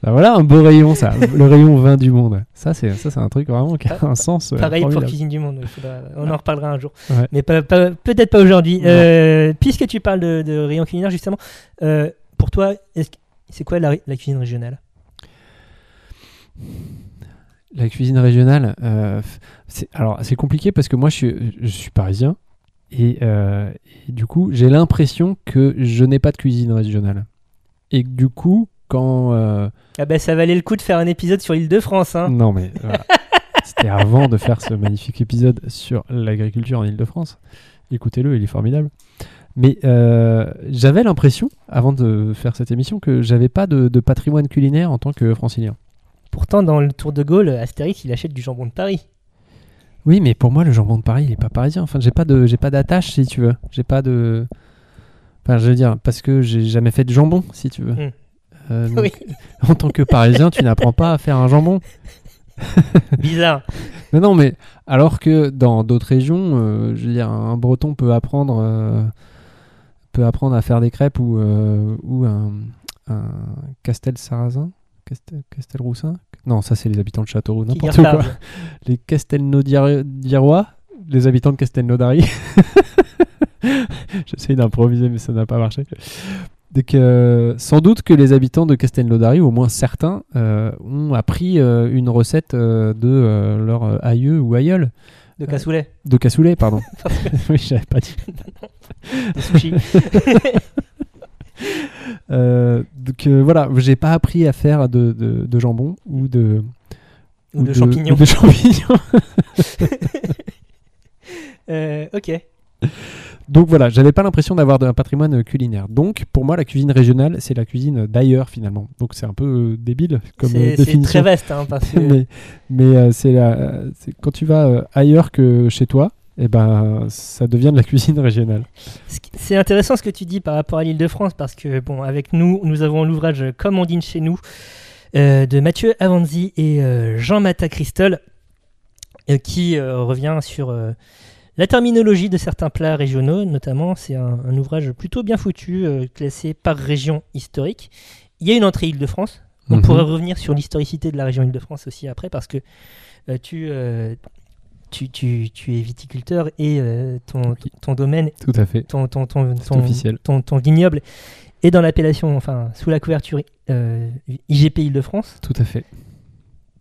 Speaker 1: Bah voilà un beau rayon ça, le rayon vin du monde. Ça c'est ça c'est un truc vraiment qui a un sens.
Speaker 2: Pareil pour. Cuisine du Monde. faudra- On en reparlera un jour. Mais pas- pas- peut-être pas aujourd'hui. Euh, puisque tu parles de, de rayon culinaire, justement, euh, pour toi, est-ce que- c'est quoi la, la cuisine régionale?
Speaker 1: La cuisine régionale, euh, alors c'est compliqué parce que moi je suis, je suis parisien et, euh, et du coup j'ai l'impression que je n'ai pas de cuisine régionale et du coup quand euh,
Speaker 2: Ah bah ça valait le coup de faire un épisode sur l'île de France. Hein.
Speaker 1: non mais voilà. (laughs) C'était avant de faire ce magnifique épisode sur l'agriculture en Ile-de-France. Écoutez-le, il est formidable. Mais euh, j'avais l'impression, avant de faire cette émission, que j'avais pas de, de patrimoine culinaire en tant que francilien.
Speaker 2: Pourtant, dans le Tour de Gaulle, Astérix, il achète du jambon de Paris.
Speaker 1: Oui, mais pour moi, le jambon de Paris, il est pas parisien. Enfin, j'ai pas de, j'ai pas d'attache, si tu veux. J'ai pas de. Enfin, je veux dire, parce que j'ai jamais fait de jambon, si tu veux.
Speaker 2: Hmm.
Speaker 1: Euh, (laughs) donc,
Speaker 2: Oui. (laughs)
Speaker 1: En tant que parisien, tu n'apprends pas à faire un jambon. (laughs)
Speaker 2: Bizarre.
Speaker 1: Mais non, mais alors que dans d'autres régions, euh, je veux dire, un Breton peut apprendre, peut apprendre à faire des crêpes ou, euh, ou un, un Castel Sarrazin, Castel, Castelroussin? Non, ça c'est les habitants de Châteauroux, n'importe quoi. (laughs) Les Castelnau-d'Irois, les habitants de Castelnaudary? (laughs) J'essaye d'improviser, mais ça n'a pas marché. Donc, euh, sans doute que les habitants de Castelnaudary, ou au moins certains, euh, ont appris euh, une recette de leur aïeux ou aïeul.
Speaker 2: De cassoulet,
Speaker 1: De cassoulet, pardon. (laughs) (laughs) oui, j'avais pas dit. (laughs)
Speaker 2: de sushi.
Speaker 1: Euh, donc euh, voilà, j'ai pas appris à faire de, de- de jambon ou de,
Speaker 2: ou de champignons.
Speaker 1: ou de champignons.
Speaker 2: Euh, ok.
Speaker 1: Donc voilà, j'avais pas l'impression d'avoir un patrimoine culinaire. Donc pour moi, la cuisine régionale, c'est la cuisine d'ailleurs finalement. Donc c'est un peu euh, débile comme euh,
Speaker 2: C'est c'est
Speaker 1: définition.
Speaker 2: très vaste, hein, parce (laughs) que
Speaker 1: mais mais euh, c'est quand tu vas euh, ailleurs que chez toi, et ben ça devient de la (laughs) cuisine régionale.
Speaker 2: C'est intéressant ce que tu dis par rapport à l'île de France parce que, bon, avec nous, nous avons l'ouvrage Comme on dîne chez nous euh, de Mathieu Avanzi et euh, Jean Mata Christol euh, qui euh, revient sur euh, la terminologie de certains plats régionaux, notamment. C'est un, un ouvrage plutôt bien foutu, euh, classé par région historique. Il y a une entrée Île-de-France. On
Speaker 1: Mhm.
Speaker 2: pourrait revenir sur l'historicité de la région Île-de-France aussi après parce que euh, tu. euh, tu, tu, tu es viticulteur et ton, ton domaine
Speaker 1: Tout à fait.
Speaker 2: ton, ton, ton, ton- vignoble est dans l'appellation, enfin, sous la couverture IGP Île-de-France.
Speaker 1: Tout à fait.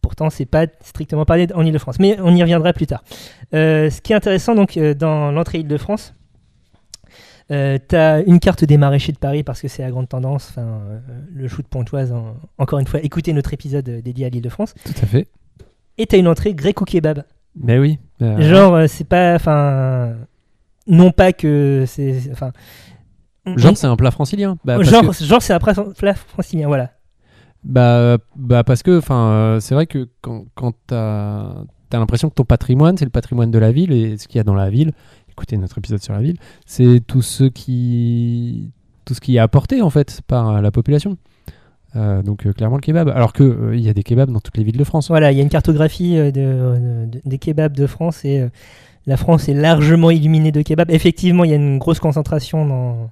Speaker 2: Pourtant, c'est pas strictement parlé en Île-de-France, mais on y reviendra plus tard. Euh, ce qui est intéressant, donc, euh, dans l'entrée Île-de-France, tu as une carte des maraîchers de Paris parce que c'est la grande tendance. Enfin, euh, le chou de Pontoise, en- encore une fois, écoutez notre épisode euh, dédié à l'Île-de-France.
Speaker 1: Tout à fait.
Speaker 2: Et tu as une entrée grec ou kebab.
Speaker 1: Mais oui. euh,
Speaker 2: Genre, euh, c'est pas, enfin, non pas que c'est, enfin, on-
Speaker 1: genre c'est un plat francilien. Bah,
Speaker 2: genre,
Speaker 1: que-
Speaker 2: genre c'est un plat francilien, voilà.
Speaker 1: Bah, bah parce que enfin euh, c'est vrai que quand, quand t'as as, l'impression que ton patrimoine c'est le patrimoine de la ville et ce qu'il y a dans la ville écoutez notre épisode sur la ville c'est tout ce qui tout ce qui est apporté en fait par la population. Euh, donc euh, clairement le kebab. Alors que euh, il y a des kebabs dans toutes les villes de France.
Speaker 2: Voilà, il y a une cartographie euh, de, de- des kebabs de France et euh, la France est largement illuminée de kebabs. Effectivement, il y a une grosse concentration dans-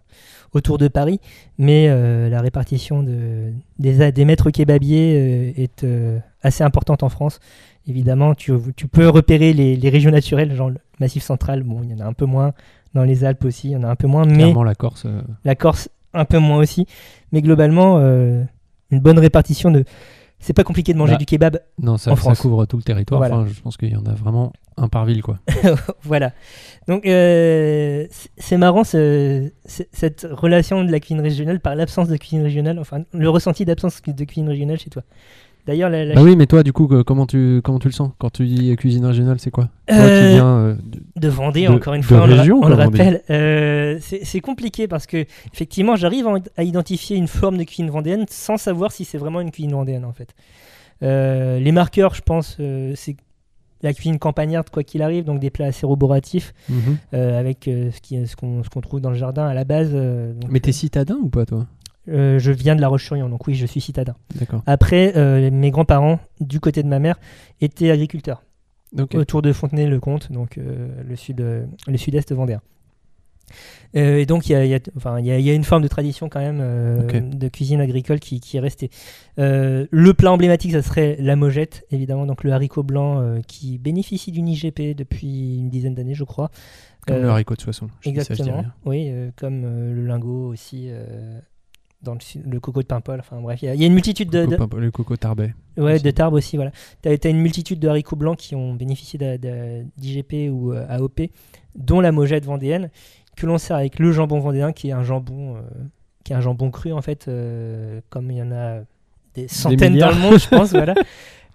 Speaker 2: autour de Paris, mais euh, la répartition de, des, des maîtres kebabiers euh, est euh, assez importante en France. Évidemment, tu, tu peux repérer les, les régions naturelles, genre le Massif central, bon, il y en a un peu moins. Dans les Alpes aussi, il y en a un peu moins, mais
Speaker 1: clairement la Corse euh,
Speaker 2: la Corse un peu moins aussi. Mais globalement, euh, une bonne répartition de. C'est pas compliqué de manger
Speaker 1: Bah,
Speaker 2: du kebab
Speaker 1: non ça,
Speaker 2: En
Speaker 1: ça
Speaker 2: France.
Speaker 1: couvre tout le territoire
Speaker 2: Voilà.
Speaker 1: Enfin, je pense qu'il y en a vraiment un par ville quoi (laughs)
Speaker 2: voilà. Donc euh, c'est- marrant ce- cette relation de la cuisine régionale par l'absence de cuisine régionale, enfin le ressenti d'absence de cuisine régionale chez toi. D'ailleurs, la, la
Speaker 1: bah oui mais toi du coup comment tu comment tu le sens quand tu dis cuisine régionale c'est quoi toi
Speaker 2: Euh,
Speaker 1: qui viens euh, de-
Speaker 2: de Vendée,
Speaker 1: de-
Speaker 2: encore une fois, on,
Speaker 1: région,
Speaker 2: on le
Speaker 1: on
Speaker 2: rappelle, euh, c'est compliqué parce que effectivement, j'arrive à, identifier une forme de cuisine vendéenne sans savoir si c'est vraiment une cuisine vendéenne en fait. Euh, les marqueurs, je pense, euh, c'est la cuisine campagnarde quoi qu'il arrive, donc des plats assez roboratifs
Speaker 1: Mhm.
Speaker 2: euh, avec euh, ce qu'on ce qu'on trouve dans le jardin à la base. euh, donc,
Speaker 1: mais t'es citadin ou pas toi?
Speaker 2: Euh, je viens de La Roche-sur-Yon, donc oui, je suis citadin. Après, euh, mes grands-parents, du côté de ma mère, étaient agriculteurs autour de Fontenay-le-Comte, donc euh, le sud, le sud-est vendéen. Euh, et donc il y a, il y a- enfin, il y a- il y a une forme de tradition quand même de cuisine agricole qui, qui est restée. Le plat emblématique, ça serait la mojette, évidemment, donc le haricot blanc qui bénéficie d'une IGP depuis une dizaine d'années, je crois.
Speaker 1: Comme le haricot de soissons.
Speaker 2: Exactement. Oui, comme le lingot aussi, dans le, coco de Paimpol. Enfin bref, il y, a- il y a une multitude de,
Speaker 1: Coco Le coco tarbet.
Speaker 2: ouais,
Speaker 1: aussi.
Speaker 2: de tarbes aussi. Voilà. Tu as, une multitude de haricots blancs qui ont bénéficié d'IGP ou euh, AOP, dont la mojette vendéenne, que l'on sert avec le jambon vendéen, qui est un jambon, euh, qui est un jambon cru en fait, euh, comme il y en a des centaines dans le monde, je pense. voilà. (laughs)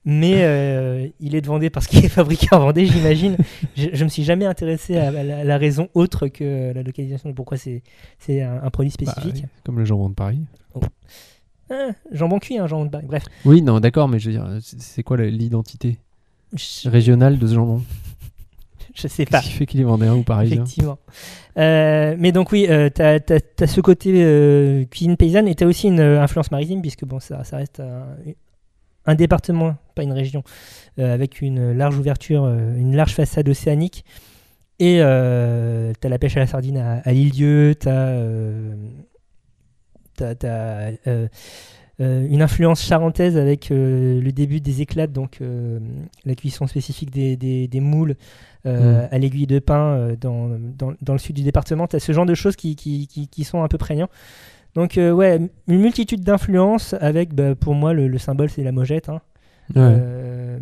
Speaker 2: mais euh, il est de Vendée parce qu'il est fabriqué en Vendée, j'imagine. (laughs) je, je me suis jamais intéressé à, la, à la raison autre que la localisation de pourquoi c'est un, un produit
Speaker 1: Bah,
Speaker 2: spécifique.
Speaker 1: oui, comme le jambon de Paris.
Speaker 2: Ah, jambon cuit, hein, jambon de Paris. Bref.
Speaker 1: Oui, non, d'accord, mais je veux dire, c'est quoi l'identité
Speaker 2: Je,
Speaker 1: régionale de ce jambon? (laughs)
Speaker 2: Je sais pas.
Speaker 1: Qui fait qu'il est vendéen ou parisien?
Speaker 2: Effectivement. Euh, mais donc oui, euh, t'as as, ce côté euh, cuisine paysanne et t'as aussi une influence maritime puisque bon, ça, ça reste un, un département, pas une région, euh, avec une large ouverture, euh, une large façade océanique. Et euh, t'as la pêche à la sardine à, à l'île Dieu, t'as euh, t'as- t'as, euh, une influence charentaise avec le début des éclates, donc la cuisson spécifique des, des- des moules euh, à l'aiguille de pain euh, dans, dans, dans le sud du département. Tu as ce genre de choses qui, qui, qui, qui sont un peu prégnants. Donc, euh, ouais, une multitude d'influences avec, bah, pour moi, le, le symbole, c'est la mojette. hein.
Speaker 1: Ouais.
Speaker 2: Euh,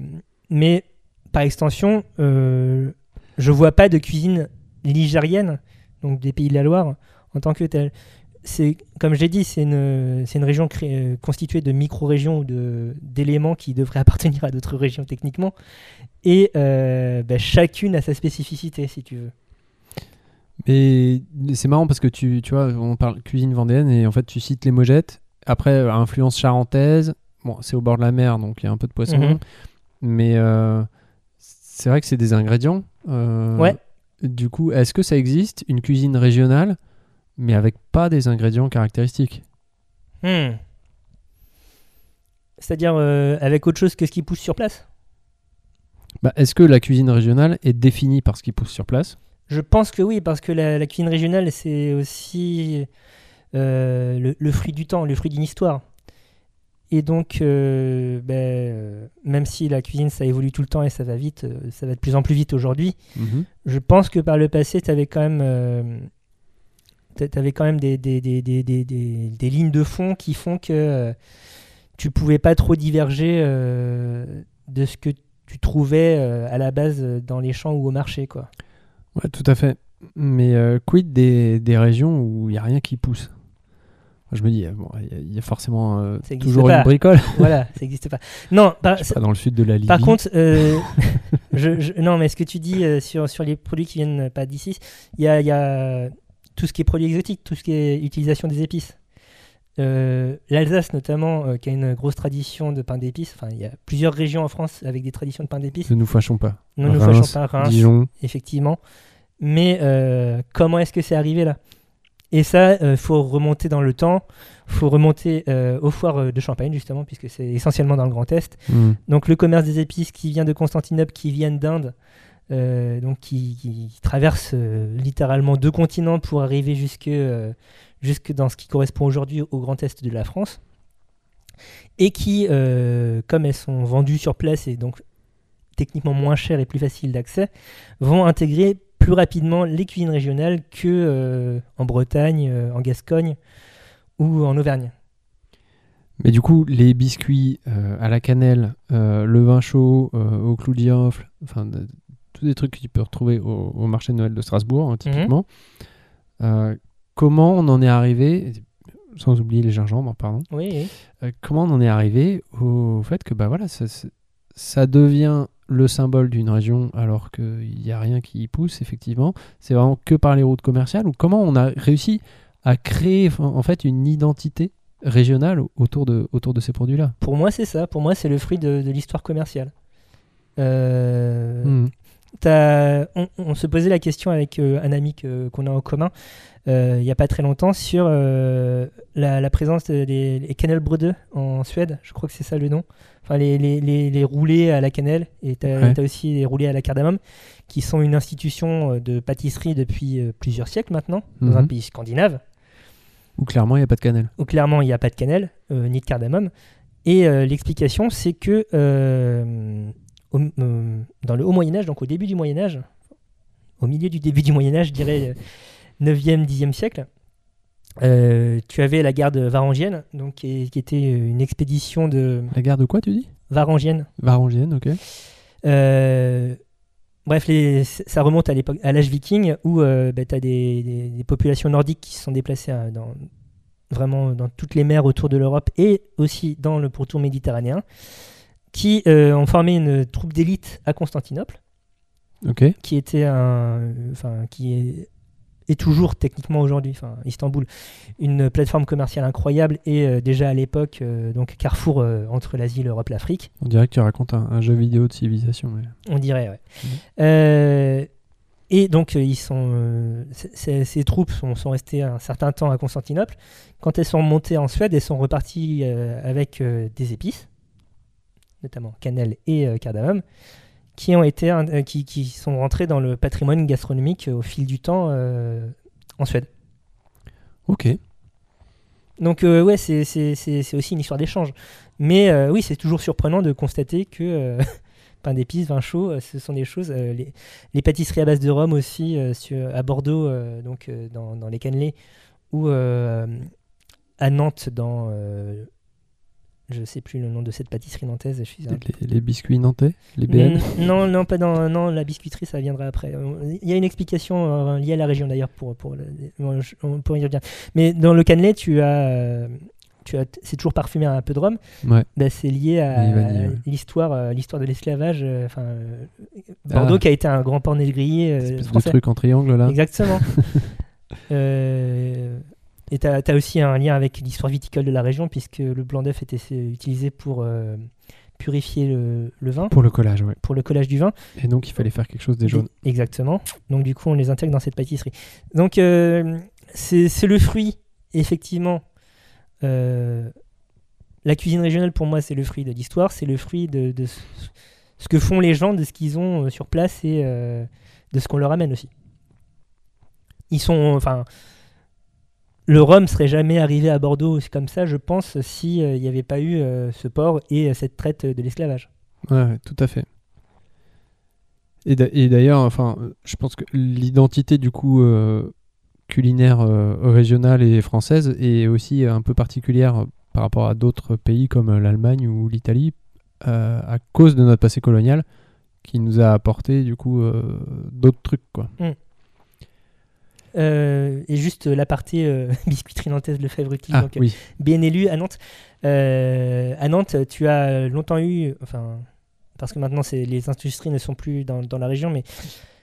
Speaker 2: mais par extension, euh, je vois pas de cuisine ligérienne, donc des pays de la Loire, en tant que telle. C'est, comme je l'ai dit, c'est une, c'est une région cré- euh, constituée de micro-régions ou de, d'éléments qui devraient (laughs) appartenir à d'autres régions techniquement. Et bah, chacune a sa spécificité, si tu veux.
Speaker 1: Mais c'est marrant parce que tu, tu vois, on parle cuisine vendéenne et en fait tu cites les mojettes. Après, influence charentaise. Bon, c'est au bord de la mer, donc il y a un peu de poisson.
Speaker 2: Mhm.
Speaker 1: Mais euh, c'est vrai que c'est des ingrédients. euh,
Speaker 2: Ouais.
Speaker 1: Du coup, est-ce que ça existe une cuisine régionale, mais avec pas des ingrédients caractéristiques?
Speaker 2: Hmm. C'est-à-dire euh, avec autre chose que ce qui pousse sur place?
Speaker 1: Bah, Est-ce que la cuisine régionale est définie par ce qui pousse sur place?
Speaker 2: Je pense que oui, parce que la, la cuisine régionale, c'est aussi euh, le, le fruit du temps, le fruit d'une histoire. Et donc, euh, ben, euh, même si la cuisine, ça évolue tout le temps et ça va vite, ça va de plus en plus vite aujourd'hui,
Speaker 1: Mhm.
Speaker 2: je pense que par le passé, tu avais quand même, euh, quand même des, des, lignes de fond qui font que tu pouvais pas trop diverger de ce que tu trouvais à la base dans les champs ou au marché. Quoi.
Speaker 1: Ouais, tout à fait. Mais euh, quid des, des régions où il n'y a rien qui pousse? Je me dis, euh, bon, il y a- il y, a forcément euh, toujours
Speaker 2: pas.
Speaker 1: une bricole. (laughs)
Speaker 2: voilà, ça n'existe pas. Non, par,
Speaker 1: pas, dans le sud de la Libye.
Speaker 2: par contre, euh, (laughs) je, je- non, mais ce que tu dis sur, sur les produits qui viennent pas d'ici, il y a, il y a tout ce qui est produits exotiques, tout ce qui est utilisation des épices. Euh, L'Alsace notamment, euh, qui a une grosse tradition de pain d'épices. Enfin, il y a plusieurs régions en France avec des traditions de pain d'épices.
Speaker 1: ne nous fâchons pas.
Speaker 2: Ne nous
Speaker 1: Reims,
Speaker 2: fâchons pas, Reims,
Speaker 1: Dijon.
Speaker 2: effectivement. Mais euh, comment est-ce que c'est arrivé là? Et ça, il faut remonter dans le temps. Il faut remonter aux foires de Champagne, justement, puisque c'est essentiellement dans le Grand Est.
Speaker 1: Hmm.
Speaker 2: Donc le commerce des épices qui vient de Constantinople, qui viennent d'Inde, donc qui, qui traverse littéralement deux continents pour arriver jusque, jusque dans ce qui correspond aujourd'hui au Grand Est de la France, et qui, euh, comme elles sont vendues sur place et donc techniquement moins chères et plus faciles d'accès, vont intégrer plus rapidement les cuisines régionales que euh, en Bretagne, euh, en Gascogne ou en Auvergne.
Speaker 1: Mais du coup, les biscuits à la cannelle, le vin chaud au clou de girofle, enfin, tous des trucs que tu peux retrouver au, au marché de Noël de Strasbourg, hein, typiquement. Euh, comment on en est arrivé, sans oublier les gingembres, pardon,
Speaker 2: Oui, oui.
Speaker 1: euh, comment on en est arrivé au fait que bah voilà, ça, devient le symbole d'une région alors qu'il n'y a rien qui y pousse, effectivement. C'est vraiment que par les routes commerciales ou comment on a réussi à créer en- fait une identité régionale autour de, autour de ces produits-là?
Speaker 2: Pour moi, c'est ça. Pour moi, c'est le fruit de, de l'histoire commerciale. Euh,
Speaker 1: Hmm.
Speaker 2: On, on se posait la question avec euh, un ami qu'on a en commun euh, il n'y a pas très longtemps sur euh, la, la présence des les cannelbröde en Suède. Je crois que c'est ça le nom. Enfin, les, les, les, les roulés à la cannelle. Et tu as,
Speaker 1: Ouais.
Speaker 2: aussi les roulés à la cardamome qui sont une institution de pâtisserie depuis plusieurs siècles maintenant dans un
Speaker 1: Mhm.
Speaker 2: pays scandinave
Speaker 1: Où clairement il n'y a pas de cannelle.
Speaker 2: où clairement il n'y a pas de cannelle euh, ni de cardamome. Et euh, l'explication, c'est que euh, au- euh, dans le haut Moyen Âge, donc au début du Moyen Âge, au milieu du début du Moyen Âge, je dirais euh, 9e, 10e siècle, euh, tu avais la garde varangienne, donc qui, qui était une expédition de
Speaker 1: La gare de quoi tu dis?
Speaker 2: Varangienne.
Speaker 1: Varangienne, ok.
Speaker 2: Euh, bref, les- ça remonte à l'époque, à l'âge viking, où tu as des, des- des populations nordiques qui se sont déplacées euh, dans, vraiment dans toutes les mers autour de l'Europe et aussi dans le pourtour méditerranéen. Qui euh, ont formé une troupe d'élite à Constantinople, qui était un, enfin, qui est, est toujours techniquement aujourd'hui, enfin, Istanbul, une plateforme commerciale incroyable et euh, déjà à l'époque, euh, donc carrefour entre l'Asie, l'Europe, l'Afrique.
Speaker 1: On dirait que tu racontes un, un jeu vidéo de civilisation. mais-
Speaker 2: On dirait, ouais. Et donc, ils sont, ces troupes sont, sont restées un certain temps à Constantinople. Quand elles sont montées en Suède, elles sont reparties avec des épices, notamment cannelle et euh, cardamome, qui, ont été, euh, qui, qui sont rentrées dans le patrimoine gastronomique euh, au fil du temps euh, en Suède.
Speaker 1: Ok.
Speaker 2: Donc, ouais, c'est- aussi une histoire d'échange. Mais oui, c'est toujours surprenant de constater que (laughs) pain d'épices, vin chaud, ce sont des choses. euh, les, les pâtisseries à base de rhum aussi, euh, sur- à Bordeaux, euh, donc dans, dans les cannelés, ou à Nantes, dans. Je sais plus le nom de cette pâtisserie nantaise. Je suis un peu-
Speaker 1: Les, les biscuits nantais Les BN
Speaker 2: Non, non, pas dans non, la biscuiterie, ça viendra après. Il y a une explication euh, liée à la région d'ailleurs pour pour on pourrait y revenir. Mais dans le cannelé, tu as euh, c'est toujours parfumé à un peu de rhum.
Speaker 1: Ouais.
Speaker 2: Bah, c'est lié à
Speaker 1: ouais.
Speaker 2: l'histoire euh, l'histoire de l'esclavage. Enfin, Bordeaux
Speaker 1: Ah.
Speaker 2: qui a été un grand port négrier euh,
Speaker 1: de
Speaker 2: français.
Speaker 1: truc en triangle là.
Speaker 2: Exactement. (laughs) Euh, et tu as, aussi un lien avec l'histoire viticole de la région, puisque le blanc d'œuf était utilisé pour euh, purifier le, le vin,
Speaker 1: Pour le collage, ouais.
Speaker 2: pour le collage du vin.
Speaker 1: Et donc il fallait faire quelque chose des jaunes.
Speaker 2: Exactement. Donc du coup, on les intègre dans cette pâtisserie. Donc euh, c'est le fruit, effectivement. euh, la cuisine régionale, pour moi, c'est le fruit de l'histoire, c'est le fruit de, de ce que font les gens, de ce qu'ils ont sur place et de ce qu'on leur amène aussi. Ils sont, enfin, le rhum serait jamais arrivé à Bordeaux comme ça, je pense, si il n'y avait pas eu euh, ce port et euh, cette traite de l'esclavage.
Speaker 1: Ouais, tout à fait. Et d'a- et d'ailleurs, enfin, euh, je pense que l'identité du coup euh, culinaire euh, régionale et française est aussi un peu particulière euh, par rapport à d'autres pays comme euh, l'Allemagne ou l'Italie euh, à cause de notre passé colonial qui nous a apporté du coup euh, d'autres trucs quoi.
Speaker 2: Euh, et juste euh, l'aparté euh, (laughs) biscuiterie nantaise Lefebvre Utile,
Speaker 1: Ah
Speaker 2: donc
Speaker 1: oui,
Speaker 2: bien élu à Nantes. Euh, à Nantes, tu as longtemps eu, enfin, parce que maintenant les industries ne sont plus dans, dans la région, mais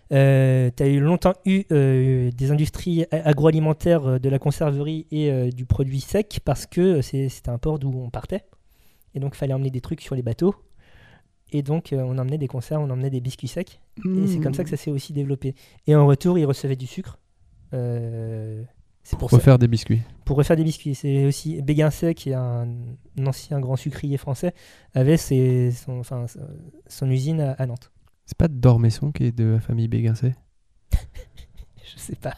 Speaker 2: tu as eu longtemps eu euh, des industries a- agroalimentaires euh, de la conserverie et euh, du produit sec parce que c'était un port d'où on partait. Et donc il fallait emmener des trucs sur les bateaux. Et donc euh, on emmenait des conserves, on emmenait des biscuits secs. Et c'est comme ça que ça s'est aussi développé. Et en retour, ils recevaient du sucre. Euh, c'est pour, ça
Speaker 1: refaire des biscuits.
Speaker 2: pour refaire des biscuits. C'est aussi Béguincet, qui est un, un ancien grand sucrier français, avait ses- son, enfin, son usine à, à Nantes.
Speaker 1: C'est pas Dormesson qui est de la famille Béguincet? (laughs)
Speaker 2: Je sais pas.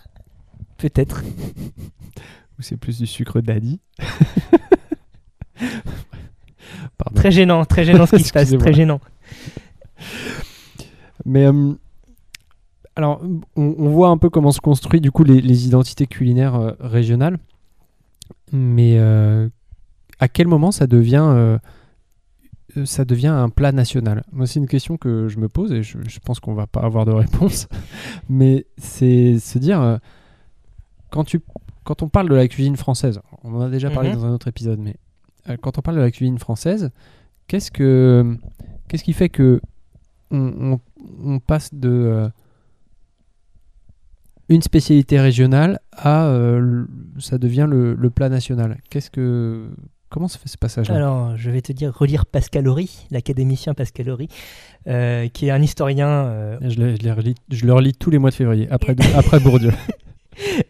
Speaker 2: Peut-être. (laughs)
Speaker 1: ou c'est plus du sucre daddy Pardon.
Speaker 2: Très gênant, très gênant ce qui (laughs) se passe. Très gênant.
Speaker 1: Mais euh, alors, on, on voit un peu comment se construit du coup les, les identités culinaires euh, régionales. Mais euh, à quel moment ça devient, euh, ça devient un plat national? Moi, c'est une question que je me pose et je, je pense qu'on va pas avoir de réponse. (laughs) Mais c'est se dire, quand, tu, quand on parle de la cuisine française, on en a déjà parlé
Speaker 2: Mhm.
Speaker 1: dans un autre épisode, mais quand on parle de la cuisine française, qu'est-ce que qu'est-ce qui fait que on, on- on passe de une spécialité régionale à euh, ça devient le, le plat national. Qu'est-ce que comment se fait ce passage
Speaker 2: Alors, je vais te dire, relire Pascal Horry, l'académicien Pascal Horry, euh, qui est un historien. euh,
Speaker 1: je, le- je relis, je le relis tous les mois de février après après Bourdieu. (laughs)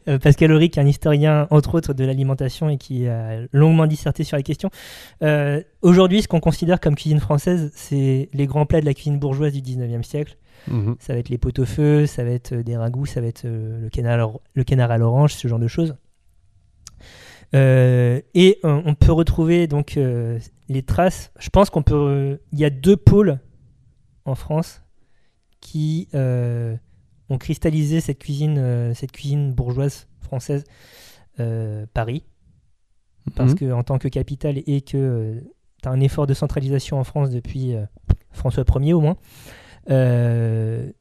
Speaker 2: Euh, Pascal est un historien, entre autres, de l'alimentation et qui a longuement disserté sur la question. Euh, Aujourd'hui, ce qu'on considère comme cuisine française, c'est les grands plats de la cuisine bourgeoise du 19e siècle.
Speaker 1: Mhm.
Speaker 2: Ça va être les pot au feu, ça va être euh, des ragoûts, ça va être le, canard, le canard à l'orange, ce genre de choses. Euh, et on peut retrouver donc euh, les traces. Je pense qu'on peut. Il y a deux pôles en France qui euh, ont cristallisé cette cuisine, euh, cette cuisine bourgeoise française, euh, Paris, parce
Speaker 1: Mhm.
Speaker 2: que en tant que capitale et que tu as un effort de centralisation en France depuis euh, François Ier au moins. Euh,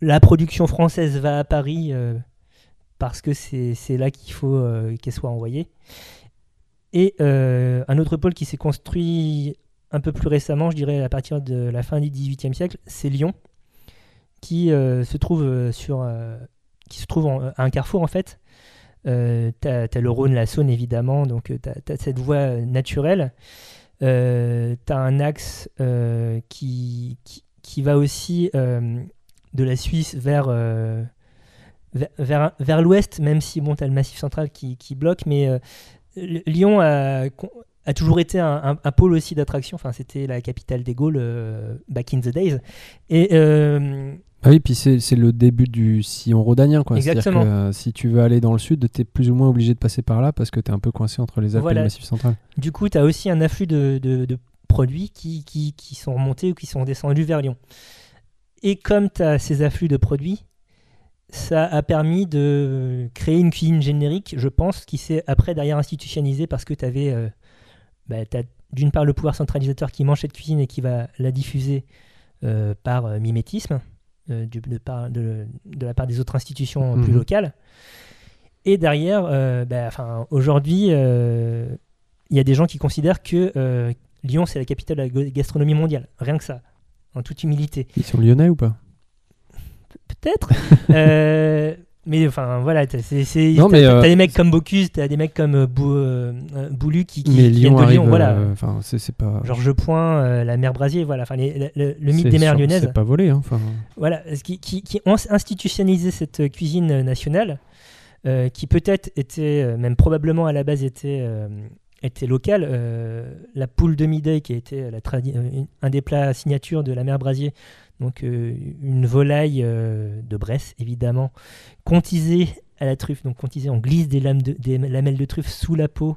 Speaker 2: la production française va à Paris euh, parce que c'est c'est là qu'il faut euh, qu'elle soit envoyée. Et euh, un autre pôle qui s'est construit un peu plus récemment, je dirais à partir de la fin du XVIIIe siècle, c'est Lyon, qui euh, se trouve euh, sur, euh, qui se trouve à un carrefour en fait. Euh, t'as, t'as le Rhône, la Saône évidemment, donc euh, t'as, t'as cette voie euh, naturelle. Euh, t'as un axe euh, qui, qui, qui va aussi euh, de la Suisse vers, euh, vers, vers, l'ouest, même si bon, t'as le massif central qui, qui bloque, mais euh, Lyon a, a toujours été un, un- pôle aussi d'attraction. Enfin, c'était la capitale des Gaules euh, back in the days. Et euh,
Speaker 1: Ah oui, puis c'est le début du sillon rhodanien. Quoi. C'est-à-dire
Speaker 2: Exactement.
Speaker 1: que, euh, si tu veux aller dans le sud, tu es plus ou moins obligé de passer par là parce que tu es un peu coincé entre les Alpes et le Massif central.
Speaker 2: du coup, tu as aussi un afflux de, de- de produits qui, qui, qui sont remontés ou qui sont descendus vers Lyon. Et comme tu as ces afflux de produits, ça a permis de créer une cuisine générique, je pense, qui s'est après derrière institutionnalisée parce que tu avais d'une part le pouvoir centralisateur qui mange cette cuisine et qui va la diffuser euh, par euh, mimétisme euh, du- de, par- de- de la part des autres institutions plus
Speaker 1: Mhm.
Speaker 2: locales. Et derrière, euh, bah, aujourd'hui, euh, il y a des gens qui considèrent que euh, Lyon, c'est la capitale de la gastronomie mondiale. Rien que ça, en toute humilité.
Speaker 1: Ils sont lyonnais ou pas?
Speaker 2: Peut-être. (laughs) Mais enfin, voilà, t'as,
Speaker 1: euh,
Speaker 2: des mecs comme Bocuse, t'as des mecs comme euh, Bou- euh, Boulu qui, qui,
Speaker 1: Mais Lyon
Speaker 2: de
Speaker 1: arrive.
Speaker 2: Lyon. Voilà.
Speaker 1: Enfin, c'est c'est pas.
Speaker 2: Georges Point, euh, la mer Brasier, voilà. Enfin, les- le, mythe des mers
Speaker 1: sûr-
Speaker 2: lyonnaises.
Speaker 1: C'est pas volé. Hein.
Speaker 2: Voilà, qui, qui, qui ont institutionnalisé cette cuisine nationale, qui peut-être était, même probablement à la base était, était locale. La poule de midday, qui a été la un des plats signature de la mer Brasier, donc euh, une volaille euh, de Bresse, évidemment, contisée à la truffe. Donc contisée, on glisse des, lames de- des lamelles de truffe sous la peau.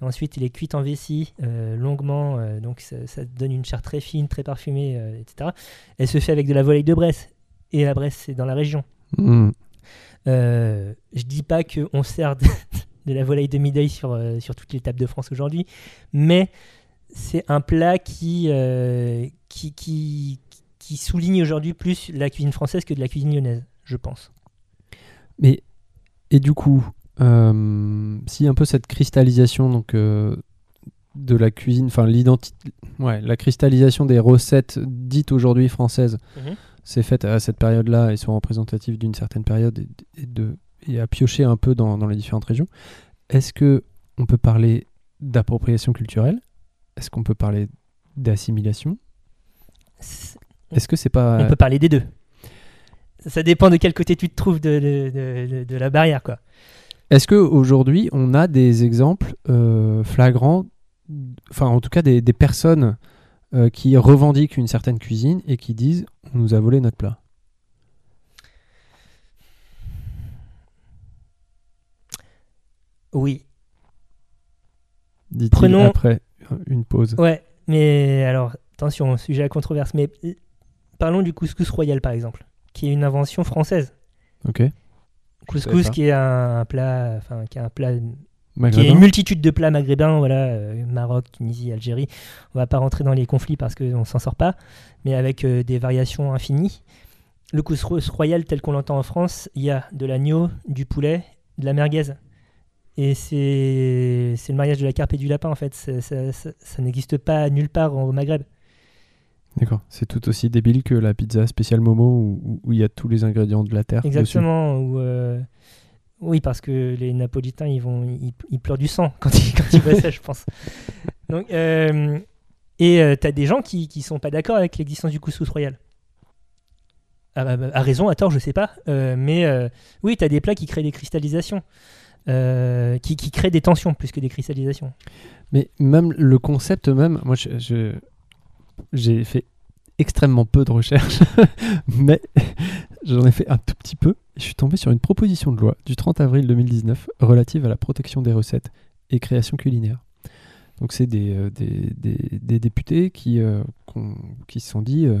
Speaker 2: Ensuite, elle est cuite en vessie euh, longuement, donc ça, ça donne une chair très fine, très parfumée, etc. Elle se fait avec de la volaille de Bresse. Et la Bresse, c'est dans la région. Euh, je dis pas qu'on sert de, (laughs) de la volaille de midday sur, sur toutes les tables de France aujourd'hui, mais c'est un plat qui, euh, qui, qui, qui souligne aujourd'hui plus la cuisine française que de la cuisine lyonnaise, je pense.
Speaker 1: Mais et du coup, euh, si un peu cette cristallisation donc euh, de la cuisine, enfin l'identité, ouais, la cristallisation des recettes dites aujourd'hui françaises,
Speaker 2: Mhm.
Speaker 1: c'est faite à cette période-là et sont représentatives d'une certaine période et, et de et à piocher un peu dans, dans les différentes régions. Est-ce que on peut parler d'appropriation culturelle? Est-ce qu'on peut parler d'assimilation? Est-ce que c'est pas
Speaker 2: On peut parler des deux. Ça dépend de quel côté tu te trouves de, de- de- de- de la barrière, quoi.
Speaker 1: Est-ce qu'aujourd'hui, on a des exemples euh, flagrants, enfin en tout cas des, des personnes euh, qui revendiquent une certaine cuisine et qui disent on nous a volé notre plat?
Speaker 2: Oui.
Speaker 1: Dit-il
Speaker 2: Prenons-
Speaker 1: après une pause.
Speaker 2: Ouais, mais alors, attention, sujet à controverse, mais parlons du couscous royal, par exemple, qui est une invention française.
Speaker 1: Ok.
Speaker 2: Couscous qui est un plat, enfin, qui est un plat qui est une multitude de plats maghrébins, voilà, euh, Maroc, Tunisie, Algérie. On va pas rentrer dans les conflits parce qu'on s'en sort pas, mais avec euh, des variations infinies. Le couscous royal tel qu'on l'entend en France, il y a de l'agneau, du poulet, de la merguez. Et c'est c'est le mariage de la carpe et du lapin en fait. Ça, ça- ça- ça n'existe pas nulle part au Maghreb.
Speaker 1: D'accord. C'est tout aussi débile que la pizza spéciale Momo où- où où il y a tous les ingrédients de la terre. dessus.
Speaker 2: Exactement. Ou, euh, Oui, parce que les Napolitains, ils vont, ils, ils pleurent du sang (laughs) quand ils, quand ils voient ça, je pense. Donc, euh, et tu as des gens qui qui sont pas d'accord avec l'existence du couscous royal. À, à- à raison, à tort, je sais pas. Euh, mais euh, oui, tu as des plats qui créent des cristallisations. euh, qui, qui créent des tensions plus que des cristallisations.
Speaker 1: Mais même le concept même, moi je- je- j'ai fait extrêmement peu de recherches, (laughs) mais j'en ai fait un tout petit peu. Je suis tombé sur une proposition de loi du 30 avril 2019 relative à la protection des recettes et création culinaire. Donc c'est des, euh, députés qui, euh, qui se sont dit, euh,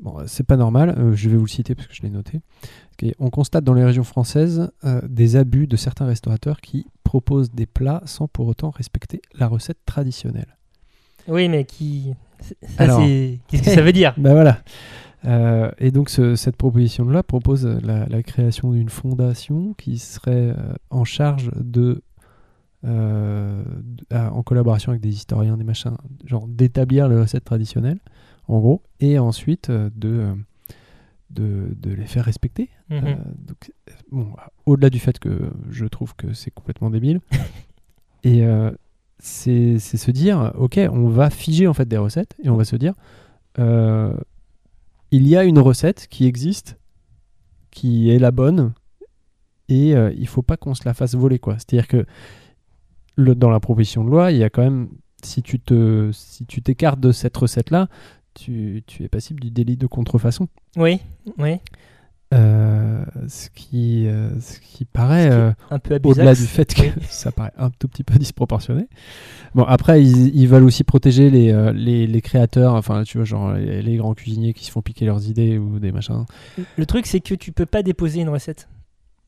Speaker 1: bon, c'est pas normal, je vais vous le citer parce que je l'ai noté. On constate dans les régions françaises des abus de certains restaurateurs qui proposent des plats sans pour autant respecter la recette traditionnelle.
Speaker 2: Oui, mais qui.
Speaker 1: Alors.
Speaker 2: Qu'est-ce que ça veut dire?
Speaker 1: Ben voilà. Euh, et donc ce- cette proposition de loi propose la, la création d'une fondation qui serait euh, en charge de euh, en collaboration avec des historiens, des machins, genre d'établir les recettes traditionnelles, en gros, et ensuite de, de, de les faire respecter.
Speaker 2: Mhm.
Speaker 1: Euh, donc, bon, au-delà du fait que je trouve que c'est complètement débile, et (laughs) c'est se dire, ok, on va figer en fait des recettes et on va se dire, euh, il y a une recette qui existe, qui est la bonne, et euh, il faut pas qu'on se la fasse voler quoi. C'est-à-dire que le, dans la proposition de loi, il y a quand même, si tu te, si tu t'écartes de cette recette là, tu, tu es passible du délit de contrefaçon.
Speaker 2: Oui, oui.
Speaker 1: Euh, ce qui, euh, ce qui paraît
Speaker 2: Ce qui est
Speaker 1: euh,
Speaker 2: Un peu abusax.
Speaker 1: au-delà du fait que (laughs) ça paraît un tout petit peu disproportionné. Bon, après, ils, ils veulent aussi protéger les, les, les créateurs, enfin, tu vois, genre les, les grands cuisiniers qui se font piquer leurs idées ou des machins.
Speaker 2: Le truc, c'est que tu peux pas déposer une recette.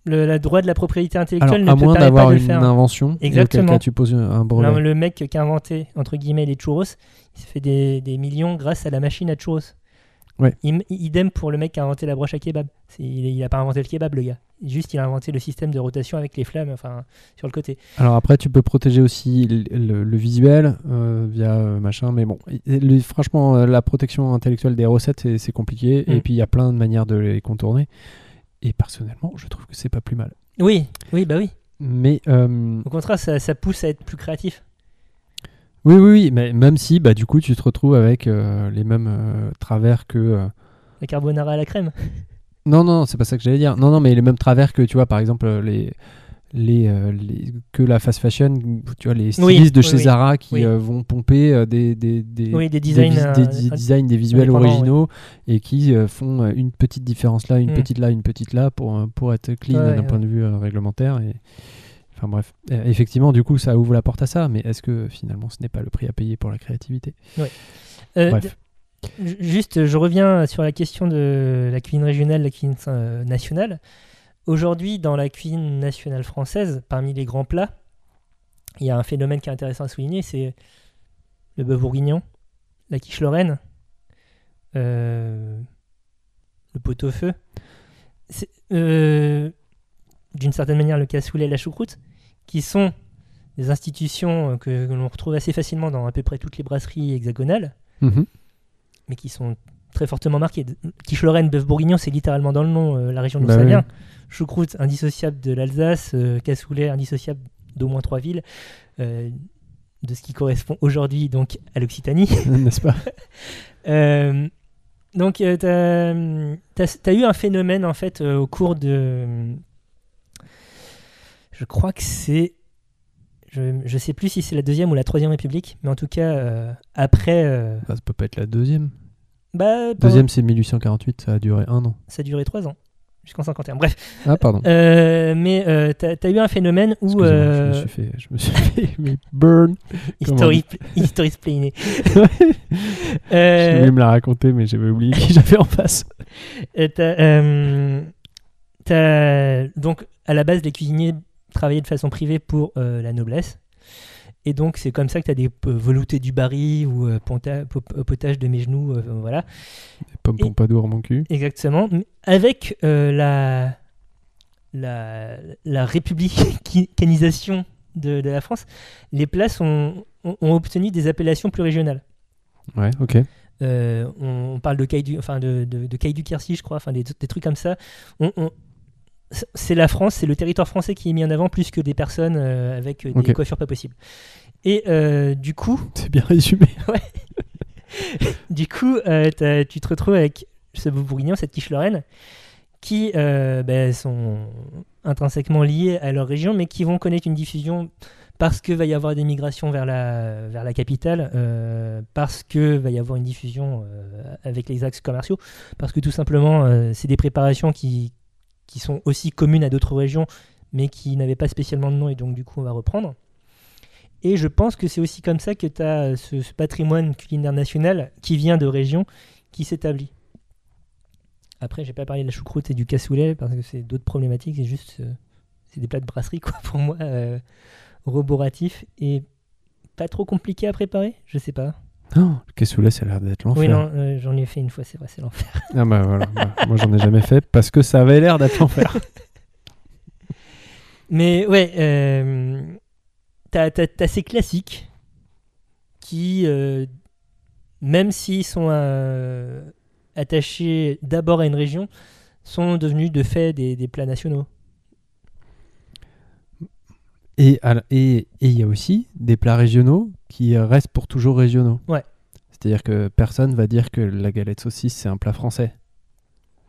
Speaker 2: Le la droit de la propriété intellectuelle
Speaker 1: Alors, à
Speaker 2: ne te
Speaker 1: moins d'avoir une
Speaker 2: faire.
Speaker 1: invention,
Speaker 2: Exactement.
Speaker 1: cas tu poses un
Speaker 2: Là,
Speaker 1: brevet.
Speaker 2: le mec qui a inventé, entre guillemets, les churros, il s'est fait des, des millions grâce à la machine à churros.
Speaker 1: Ouais.
Speaker 2: Idem pour le mec qui a inventé la broche à kebab. Il, il a pas inventé le kebab, le gars. Juste, il a inventé le système de rotation avec les flammes, enfin, sur le côté.
Speaker 1: Alors après, tu peux protéger aussi le, le- le visuel euh, via euh, machin, mais bon, le- franchement, euh, la protection intellectuelle des recettes, c'est- compliqué,
Speaker 2: Mm.
Speaker 1: et puis il y a plein de manières de les contourner. Et personnellement, je trouve que c'est pas plus mal.
Speaker 2: Oui, oui, bah oui.
Speaker 1: Mais euh,
Speaker 2: Au contraire, ça, ça pousse à être plus créatif.
Speaker 1: Oui, oui, oui, mais même si, bah, du coup, tu te retrouves avec euh, les mêmes euh, travers que. euh,
Speaker 2: La carbonara à la crème. (laughs)
Speaker 1: Non, non, c'est pas ça que j'allais dire. Non, non, mais les mêmes travers que, tu vois, par exemple, euh, les. Les, euh, les- que la fast fashion, tu vois, les stylistes de
Speaker 2: oui,
Speaker 1: chez
Speaker 2: oui.
Speaker 1: Zara qui
Speaker 2: Oui.
Speaker 1: euh, vont pomper euh, des, des, des,
Speaker 2: Oui, des designs,
Speaker 1: vis-
Speaker 2: euh,
Speaker 1: des, designs, des visuels
Speaker 2: indépendants,
Speaker 1: originaux et qui euh, font euh, une petite différence là, une
Speaker 2: Mm.
Speaker 1: petite là, une petite là pour, euh, pour être clean
Speaker 2: Ouais,
Speaker 1: d'un
Speaker 2: ouais.
Speaker 1: point de vue euh, réglementaire. Et... Enfin bref, Euh, effectivement, du coup, ça ouvre la porte à ça, mais est-ce que finalement ce n'est pas le prix à payer pour la créativité?
Speaker 2: Euh,
Speaker 1: Bref.
Speaker 2: Juste, je reviens sur la question de la cuisine régionale, la cuisine euh, nationale. Aujourd'hui, dans la cuisine nationale française, parmi les grands plats, il y a un phénomène qui est intéressant à souligner, c'est le bœuf bourguignon, la quiche lorraine, le pot-au-feu, d'une certaine manière le cassoulet et la choucroute, qui sont des institutions euh, que, que l'on retrouve assez facilement dans à peu près toutes les brasseries hexagonales
Speaker 1: Mhm.
Speaker 2: mais qui sont très fortement marqués. Quiche Lorraine, bœuf bourguignon, c'est littéralement dans le nom euh, la région d'où
Speaker 1: Bah
Speaker 2: ça
Speaker 1: oui.
Speaker 2: vient. Choucroute, indissociable de l'Alsace. euh, cassoulet, indissociable d'au moins trois villes. euh, de ce qui correspond aujourd'hui donc à l'Occitanie. (laughs)
Speaker 1: N'est-ce pas? (laughs)
Speaker 2: Donc, tu as, eu un phénomène en fait au cours de. Je crois que c'est. Je ne sais plus si c'est la deuxième ou la troisième République, mais en tout cas, euh, après. euh,
Speaker 1: Bah, Ça peut pas être la deuxième.
Speaker 2: bah, pendant-
Speaker 1: Deuxième, c'est 1848, ça a duré un an.
Speaker 2: ça a duré trois ans, jusqu'en 51. Bref,
Speaker 1: Ah, pardon.
Speaker 2: Euh, mais euh, t'as as eu un phénomène où.
Speaker 1: Excusez-moi,
Speaker 2: euh,
Speaker 1: je me suis fait, je me suis fait (laughs) mais burn.
Speaker 2: splainé.
Speaker 1: Je (laughs)
Speaker 2: Euh,
Speaker 1: voulais me la raconter, mais j'avais oublié qui j'avais en face.
Speaker 2: Euh, t'as, euh, t'as- donc, à la base, les cuisiniers travaillaient de façon privée pour euh, la noblesse. Et donc, c'est comme ça que tu as des euh, veloutés du Barry ou euh, ponta- potage de mes genoux. voilà,
Speaker 1: Pomme
Speaker 2: Et-
Speaker 1: pompadour, mon cul.
Speaker 2: exactement. Avec la, la, la républicanisation (laughs) de, de la France, les sont- ont, ont obtenu des appellations plus régionales.
Speaker 1: Ouais, ok.
Speaker 2: Euh, on, on parle de caille du, enfin de, de, de caille du Quercy, je crois, enfin des, des trucs comme ça. On- on- c'est la France, c'est le territoire français qui est mis en avant plus que des personnes euh, avec euh, des coiffures pas possibles. Et euh, du coup, (laughs)
Speaker 1: C'est bien résumé. (laughs) (laughs)
Speaker 2: du coup, euh, tu te retrouves avec ce bourguignon, cette quiche lorraine, qui ben, sont intrinsèquement liés à leur région, mais qui vont connaître une diffusion parce que va y avoir des migrations vers la, vers la capitale, euh, parce que va y avoir une diffusion euh, avec les axes commerciaux, parce que tout simplement, euh, c'est des préparations qui, qui sont aussi communes à d'autres régions, mais qui n'avaient pas spécialement de nom, et donc du coup, on va reprendre. Et je pense que c'est aussi comme ça que tu as ce, ce patrimoine culinaire national qui vient de régions qui s'établit. Après, j'ai pas parlé de la choucroute et du cassoulet parce que c'est d'autres problématiques. C'est juste, euh, c'est des plats de brasserie quoi (laughs) pour moi, euh, roboratifs et pas trop compliqués à préparer. Je sais pas.
Speaker 1: Non, le cassoulet, ça a l'air d'être l'enfer.
Speaker 2: Oui, non, euh, j'en ai fait une fois, c'est vrai, c'est l'enfer. (laughs)
Speaker 1: Ah bah voilà. bah, moi, j'en ai jamais fait parce que ça avait l'air d'être l'enfer. (laughs)
Speaker 2: Mais ouais, euh, t'as, t'as- t'as ces classiques qui, euh, même s'ils sont attachés d'abord à une région, sont devenus de fait des, des plats nationaux.
Speaker 1: Et la- et et il y a aussi des plats régionaux qui restent pour toujours régionaux.
Speaker 2: Ouais.
Speaker 1: C'est-à-dire que personne va dire que la galette saucisse c'est un plat français.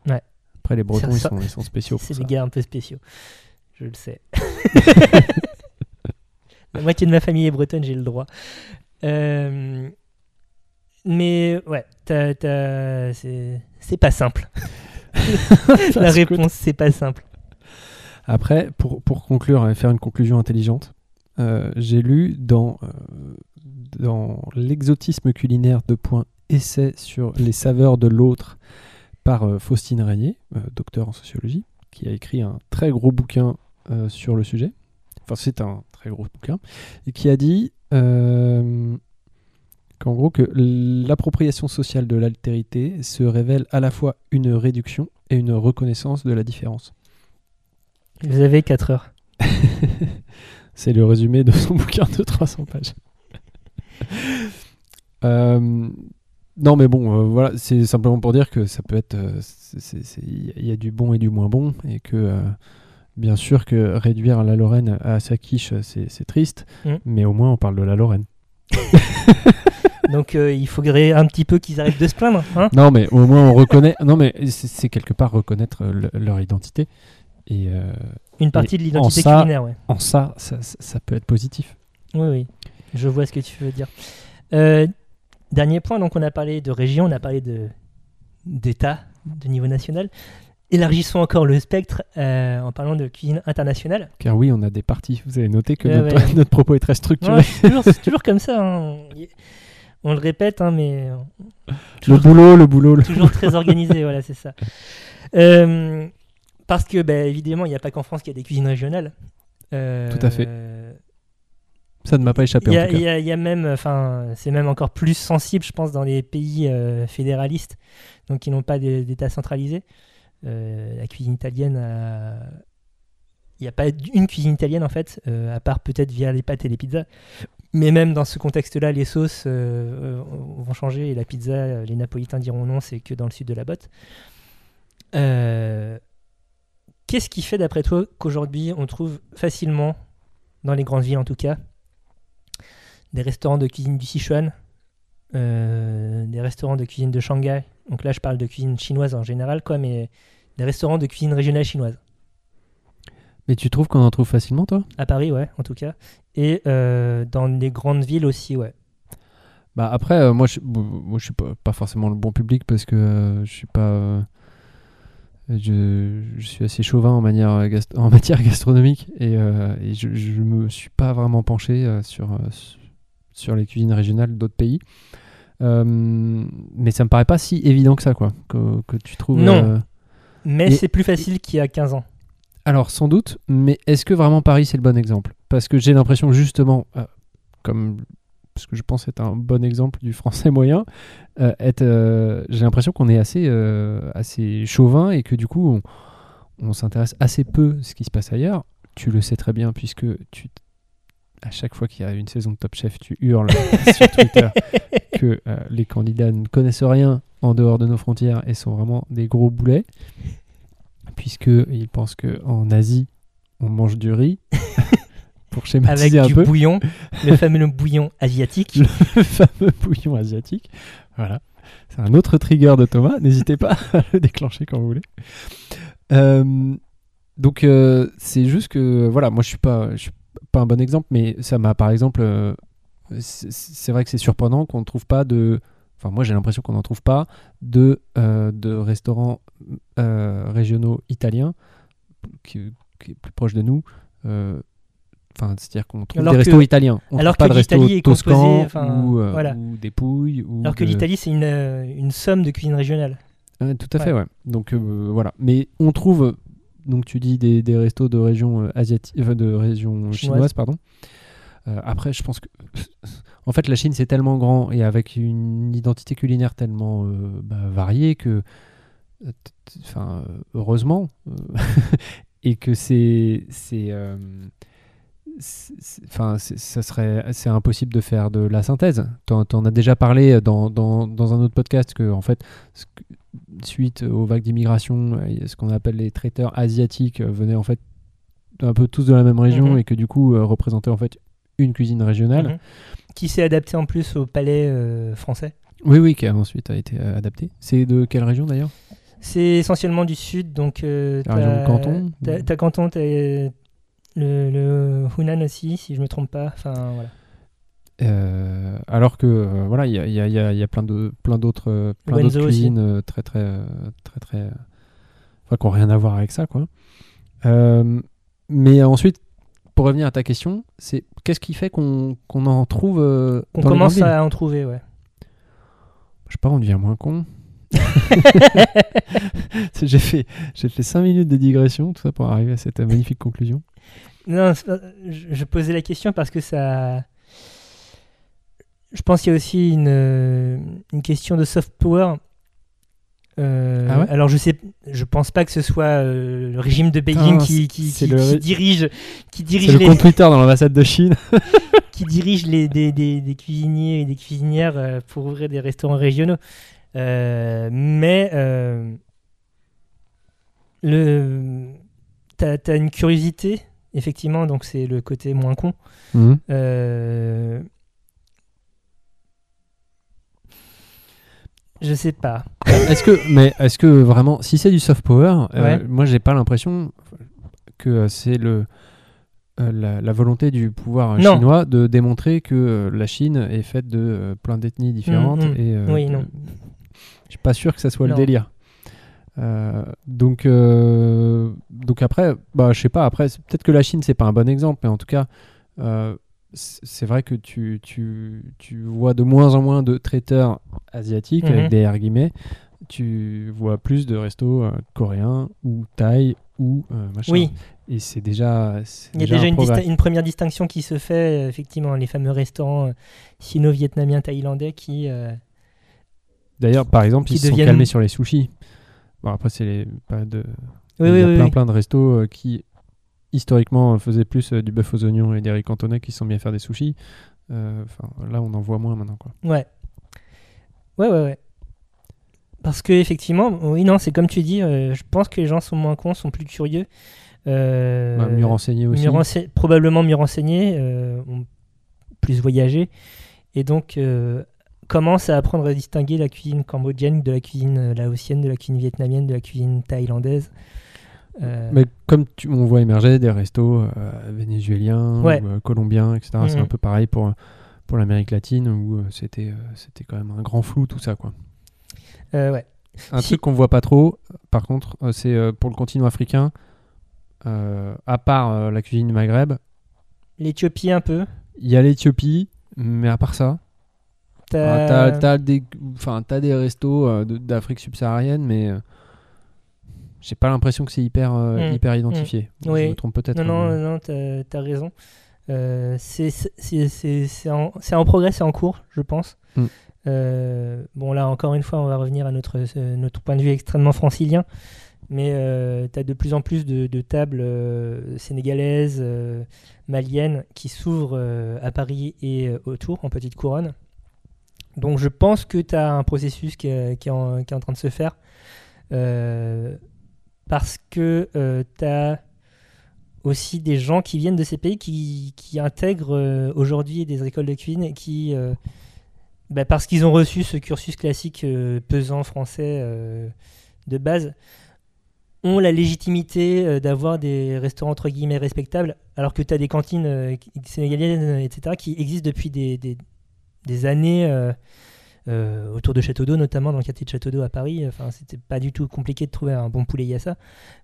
Speaker 2: Ouais.
Speaker 1: Après les Bretons ils sont, ils sont spéciaux (laughs)
Speaker 2: C'est des gars un peu spéciaux. Je le sais. (laughs) (laughs) La moitié de ma famille est bretonne, j'ai le droit. Euh, mais ouais, c'est pas simple. La réponse, c'est pas simple.
Speaker 1: Après, pour, pour conclure et faire une conclusion intelligente, euh, j'ai lu dans, euh, dans l'exotisme culinaire de point essai sur les saveurs de l'autre par euh, Faustine Régnier, euh, docteur en sociologie, qui a écrit un très gros bouquin euh, sur le sujet. Enfin, c'est un très gros bouquin. Et qui a dit euh, qu'en gros, que l'appropriation sociale de l'altérité se révèle à la fois une réduction et une reconnaissance de la différence.
Speaker 2: Vous avez 4 heures. (laughs)
Speaker 1: C'est le résumé de son (laughs) bouquin de 300 pages. (laughs) Euh, non, mais bon, euh, voilà, c'est simplement pour dire que ça peut être. euh, Il y a du bon et du moins bon, et que bien sûr que réduire la Lorraine à sa quiche, c'est triste,
Speaker 2: Mm.
Speaker 1: mais au moins on parle de la Lorraine. (laughs)
Speaker 2: Donc euh, il faudrait un petit peu qu'ils arrêtent de se plaindre. Hein
Speaker 1: Non, mais au moins on reconnaît. Non, mais c'est quelque part reconnaître le- leur identité. Et euh,
Speaker 2: Une partie de
Speaker 1: en
Speaker 2: l'identité culinaire, ouais.
Speaker 1: en ça, ça, ça- ça peut être positif.
Speaker 2: Oui, oui. Je vois ce que tu veux dire. Euh, dernier point, donc on a parlé de région, on a parlé de d'État, de niveau national. Élargissons encore le spectre euh, en parlant de cuisine internationale.
Speaker 1: Car oui, on a des parties. Vous avez noté que notre,
Speaker 2: ouais. (laughs)
Speaker 1: notre propos est très structuré.
Speaker 2: Ouais, c'est toujours, c'est toujours comme ça. hein. On le répète, hein, mais
Speaker 1: Le boulot, le boulot, le...
Speaker 2: toujours très organisé, voilà, c'est ça. (laughs) Euh, parce que, bah, évidemment, il n'y a pas qu'en France qu'il y a des cuisines régionales.
Speaker 1: Tout à fait. Ça ne m'a pas échappé
Speaker 2: Il y,
Speaker 1: en
Speaker 2: a,
Speaker 1: tout cas.
Speaker 2: il y a- il y a même, enfin, c'est même encore plus sensible, je pense, dans les pays euh, fédéralistes, donc qui n'ont pas d'é- d'État centralisé. Euh, la cuisine italienne, a- il n'y a pas une cuisine italienne en fait, euh, à part peut-être via les pâtes et les pizzas. Mais même dans ce contexte-là, les sauces vont changer et la pizza, les Napolitains diront non, c'est que dans le sud de la botte. Qu'est-ce qui fait, d'après toi, qu'aujourd'hui on trouve facilement, dans les grandes villes en tout cas, des restaurants de cuisine du Sichuan, euh, des restaurants de cuisine de Shanghai. Donc là, je parle de cuisine chinoise en général, quoi, mais des restaurants de cuisine régionale chinoise.
Speaker 1: Mais tu trouves qu'on en trouve facilement, toi?
Speaker 2: À Paris, ouais, en tout cas. Et euh, dans les grandes villes aussi, ouais.
Speaker 1: Bah après, euh, moi, je, moi, je suis pas, pas forcément le bon public parce que je suis pas. je, je suis assez chauvin en, manière gast- en (laughs) matière gastronomique et, euh, et je, je me suis pas vraiment penché euh, sur, sur- les cuisines régionales d'autres pays. Euh, mais ça me paraît pas si évident que ça, quoi. Que, que tu trouves.
Speaker 2: Non.
Speaker 1: euh,
Speaker 2: Mais c'est plus facile qu'il y a 15 ans.
Speaker 1: Alors sans doute, mais est-ce que vraiment Paris c'est le bon exemple? Parce que j'ai l'impression justement, euh, comme parce que je pense être un bon exemple du français moyen, euh, euh, j'ai l'impression qu'on est assez, assez chauvin et que du coup on, on s'intéresse assez peu à ce qui se passe ailleurs. Tu le sais très bien puisque tu, à chaque fois qu'il y a une saison de Top Chef, tu hurles (laughs) sur Twitter (laughs) que euh, les candidats ne connaissent rien en dehors de nos frontières et sont vraiment des gros boulets puisqu'ils pensent qu'en Asie, on mange du riz, (laughs) pour
Speaker 2: Avec
Speaker 1: schématiser un
Speaker 2: du
Speaker 1: peu,
Speaker 2: bouillon, le fameux bouillon asiatique.
Speaker 1: le fameux bouillon asiatique. Voilà. C'est un autre trigger de Thomas, n'hésitez pas à le déclencher quand vous voulez. Euh, donc euh, c'est juste que, voilà, moi je suis pas, je suis pas un bon exemple, mais ça m'a par exemple, euh, c'est vrai que c'est surprenant qu'on ne trouve pas de... Enfin, moi j'ai l'impression qu'on n'en trouve pas de, euh, de restaurants euh, régionaux italiens qui, qui est plus proche de nous. euh, Enfin, c'est-à-dire qu'on trouve
Speaker 2: Alors
Speaker 1: des
Speaker 2: que-
Speaker 1: restos italiens. On
Speaker 2: alors
Speaker 1: trouve
Speaker 2: que l'Italie est composée,
Speaker 1: ou, euh,
Speaker 2: voilà.
Speaker 1: ou des pouilles. Ou
Speaker 2: Alors que
Speaker 1: de-
Speaker 2: l'Italie, c'est une, euh, une somme de cuisine régionale.
Speaker 1: Ouais, tout à fait, ouais. Donc euh, voilà. Mais on trouve, euh, donc tu dis des, des restos de région euh, asiatique, enfin, de région chinoise,
Speaker 2: Chinoise.
Speaker 1: pardon. Euh, après, je pense que, (laughs) en fait, la Chine c'est tellement grand et avec une identité culinaire tellement euh, bah, variée que, euh, enfin, euh, heureusement, euh, (laughs) et que c'est c'est euh, enfin, ça serait, c'est impossible de faire de la synthèse. T'en, t'en as déjà parlé dans, dans, dans un autre podcast que, en fait, suite aux vagues d'immigration, ce qu'on appelle les traiteurs asiatiques euh, venaient en fait un peu tous de la même région
Speaker 2: Mhm.
Speaker 1: et que du coup euh, représentaient en fait une cuisine régionale.
Speaker 2: Mhm. Qui s'est adapté en plus au palais euh, français?
Speaker 1: Oui, oui, qui a ensuite a été adapté. C'est de quelle région d'ailleurs?
Speaker 2: C'est essentiellement du sud, donc. euh,
Speaker 1: La région de Canton
Speaker 2: T'as t'as Canton, t'as le, le Hunan aussi, si je me trompe pas. Enfin, voilà.
Speaker 1: Euh, alors que euh, voilà, il y a, il y a- il y a- il y a plein de plein d'autres euh, plein d'autres cuisines euh, très très très très, enfin, qui n'ont rien à voir avec ça quoi. Mais ensuite, pour revenir à ta question, c'est qu'est-ce qui fait qu'on qu'on en trouve
Speaker 2: On
Speaker 1: dans
Speaker 2: commence à en trouver, ouais.
Speaker 1: Je sais pas, on devient moins con. (laughs) j'ai fait j'ai fait 5 minutes de digression tout ça pour arriver à cette magnifique conclusion.
Speaker 2: Non, c'est pas- je, je posais la question parce que ça. Je pense qu'il y a aussi une, euh, une question de soft power. Euh,
Speaker 1: Ah ouais
Speaker 2: alors je sais, je pense pas que ce soit euh, le régime de Beijing qui, qui,
Speaker 1: c'est
Speaker 2: qui-
Speaker 1: le
Speaker 2: qui
Speaker 1: ré-
Speaker 2: dirige, qui dirige
Speaker 1: le
Speaker 2: les,
Speaker 1: compte Twitter dans l'ambassade de Chine. (laughs)
Speaker 2: qui dirige les, des, des- des cuisiniers et des cuisinières pour ouvrir des restaurants régionaux. Euh, mais le, t'as, t'as une curiosité, effectivement, donc c'est le côté moins con.
Speaker 1: Mhm.
Speaker 2: Je sais pas.
Speaker 1: Est-ce que, mais est-ce que vraiment, si c'est du soft power, euh,
Speaker 2: Ouais.
Speaker 1: moi j'ai pas l'impression que euh, c'est le euh, la, la volonté du pouvoir euh,
Speaker 2: Non.
Speaker 1: chinois de démontrer que euh, la Chine est faite de plein d'ethnies différentes
Speaker 2: Mm, mm.
Speaker 1: et
Speaker 2: Oui, non.
Speaker 1: je suis pas sûr que ça soit
Speaker 2: Non.
Speaker 1: le délire. Donc donc après, bah je sais pas. Après, peut-être que la Chine c'est pas un bon exemple, mais en tout cas. C'est vrai que tu, tu, tu vois de moins en moins de traiteurs asiatiques,
Speaker 2: Mhm.
Speaker 1: avec des R guillemets. Tu vois plus de restos euh, coréens ou thaï ou euh, machin.
Speaker 2: Oui,
Speaker 1: Et c'est déjà.
Speaker 2: il y a
Speaker 1: déjà
Speaker 2: déjà
Speaker 1: un
Speaker 2: une, première distinction qui se fait, euh, effectivement, les fameux restaurants sino-vietnamiens, thaïlandais qui.
Speaker 1: D'ailleurs, par exemple, ils se sont
Speaker 2: deviennent-
Speaker 1: calmés sur les sushis. Bon, après, c'est les de.
Speaker 2: Oui,
Speaker 1: il
Speaker 2: oui,
Speaker 1: y a
Speaker 2: oui,
Speaker 1: plein,
Speaker 2: oui.
Speaker 1: plein de restos qui, historiquement, euh, faisaient plus euh, du bœuf aux oignons et des riz cantonais qui sont mis à faire des sushis. Euh, là, on en voit moins maintenant, quoi.
Speaker 2: Ouais. Ouais, ouais, ouais. Parce que effectivement, oui, non, c'est comme tu dis, euh, je pense que les gens sont moins cons, sont plus curieux. euh,
Speaker 1: Bah, mieux renseignés aussi.
Speaker 2: mieux rense- probablement mieux renseignés, euh, plus voyagé. Et donc, commencent à apprendre à distinguer la cuisine cambodgienne de la cuisine laotienne, de la cuisine vietnamienne, de la cuisine thaïlandaise. Euh,
Speaker 1: Mais comme tu- on voit émerger des restos euh, vénézuéliens
Speaker 2: Ouais.
Speaker 1: ou euh, colombiens, etc., c'est
Speaker 2: Mhm.
Speaker 1: un peu pareil pour, pour l'Amérique latine où euh, c'était euh, c'était quand même un grand flou tout ça. quoi.
Speaker 2: euh, ouais.
Speaker 1: Un
Speaker 2: Si-
Speaker 1: truc qu'on voit pas trop, par contre, euh, c'est euh, pour le continent africain, euh, à part euh, la cuisine du Maghreb,
Speaker 2: L'Éthiopie un peu.
Speaker 1: il y a l'Éthiopie, mais à part ça,
Speaker 2: T'as-
Speaker 1: ah, t'as t'as des, t'as des restos euh, d'Afrique subsaharienne, mais euh, j'ai pas l'impression que c'est hyper, euh,
Speaker 2: Mm,
Speaker 1: hyper identifié. Je
Speaker 2: Oui.
Speaker 1: me trompe peut-être.
Speaker 2: Non, non,
Speaker 1: hein, mais-
Speaker 2: non, t'as t'as raison. Euh, c'est en, en progrès, c'est en cours, je pense.
Speaker 1: Mm.
Speaker 2: Euh, bon, là, encore une fois, on va revenir à notre, notre point de vue extrêmement francilien. Mais tu as de plus en plus de, de tables sénégalaises, maliennes qui s'ouvrent à Paris et autour, en petite couronne. Donc je pense que tu as un processus qui est, qui est en, qui est en train de se faire. Euh, parce que tu as aussi des gens qui viennent de ces pays qui, qui intègrent euh, aujourd'hui des écoles de cuisine et qui, euh, bah, parce qu'ils ont reçu ce cursus classique euh, pesant français euh, de base, ont la légitimité euh, d'avoir des restaurants entre guillemets respectables, alors que tu as des cantines euh, sénégaliennes, euh, etc., qui existent depuis des- des années euh, autour de Château d'Eau, notamment dans le quartier de Château d'Eau à Paris. Enfin, c'était pas du tout compliqué de trouver un bon poulet yassa.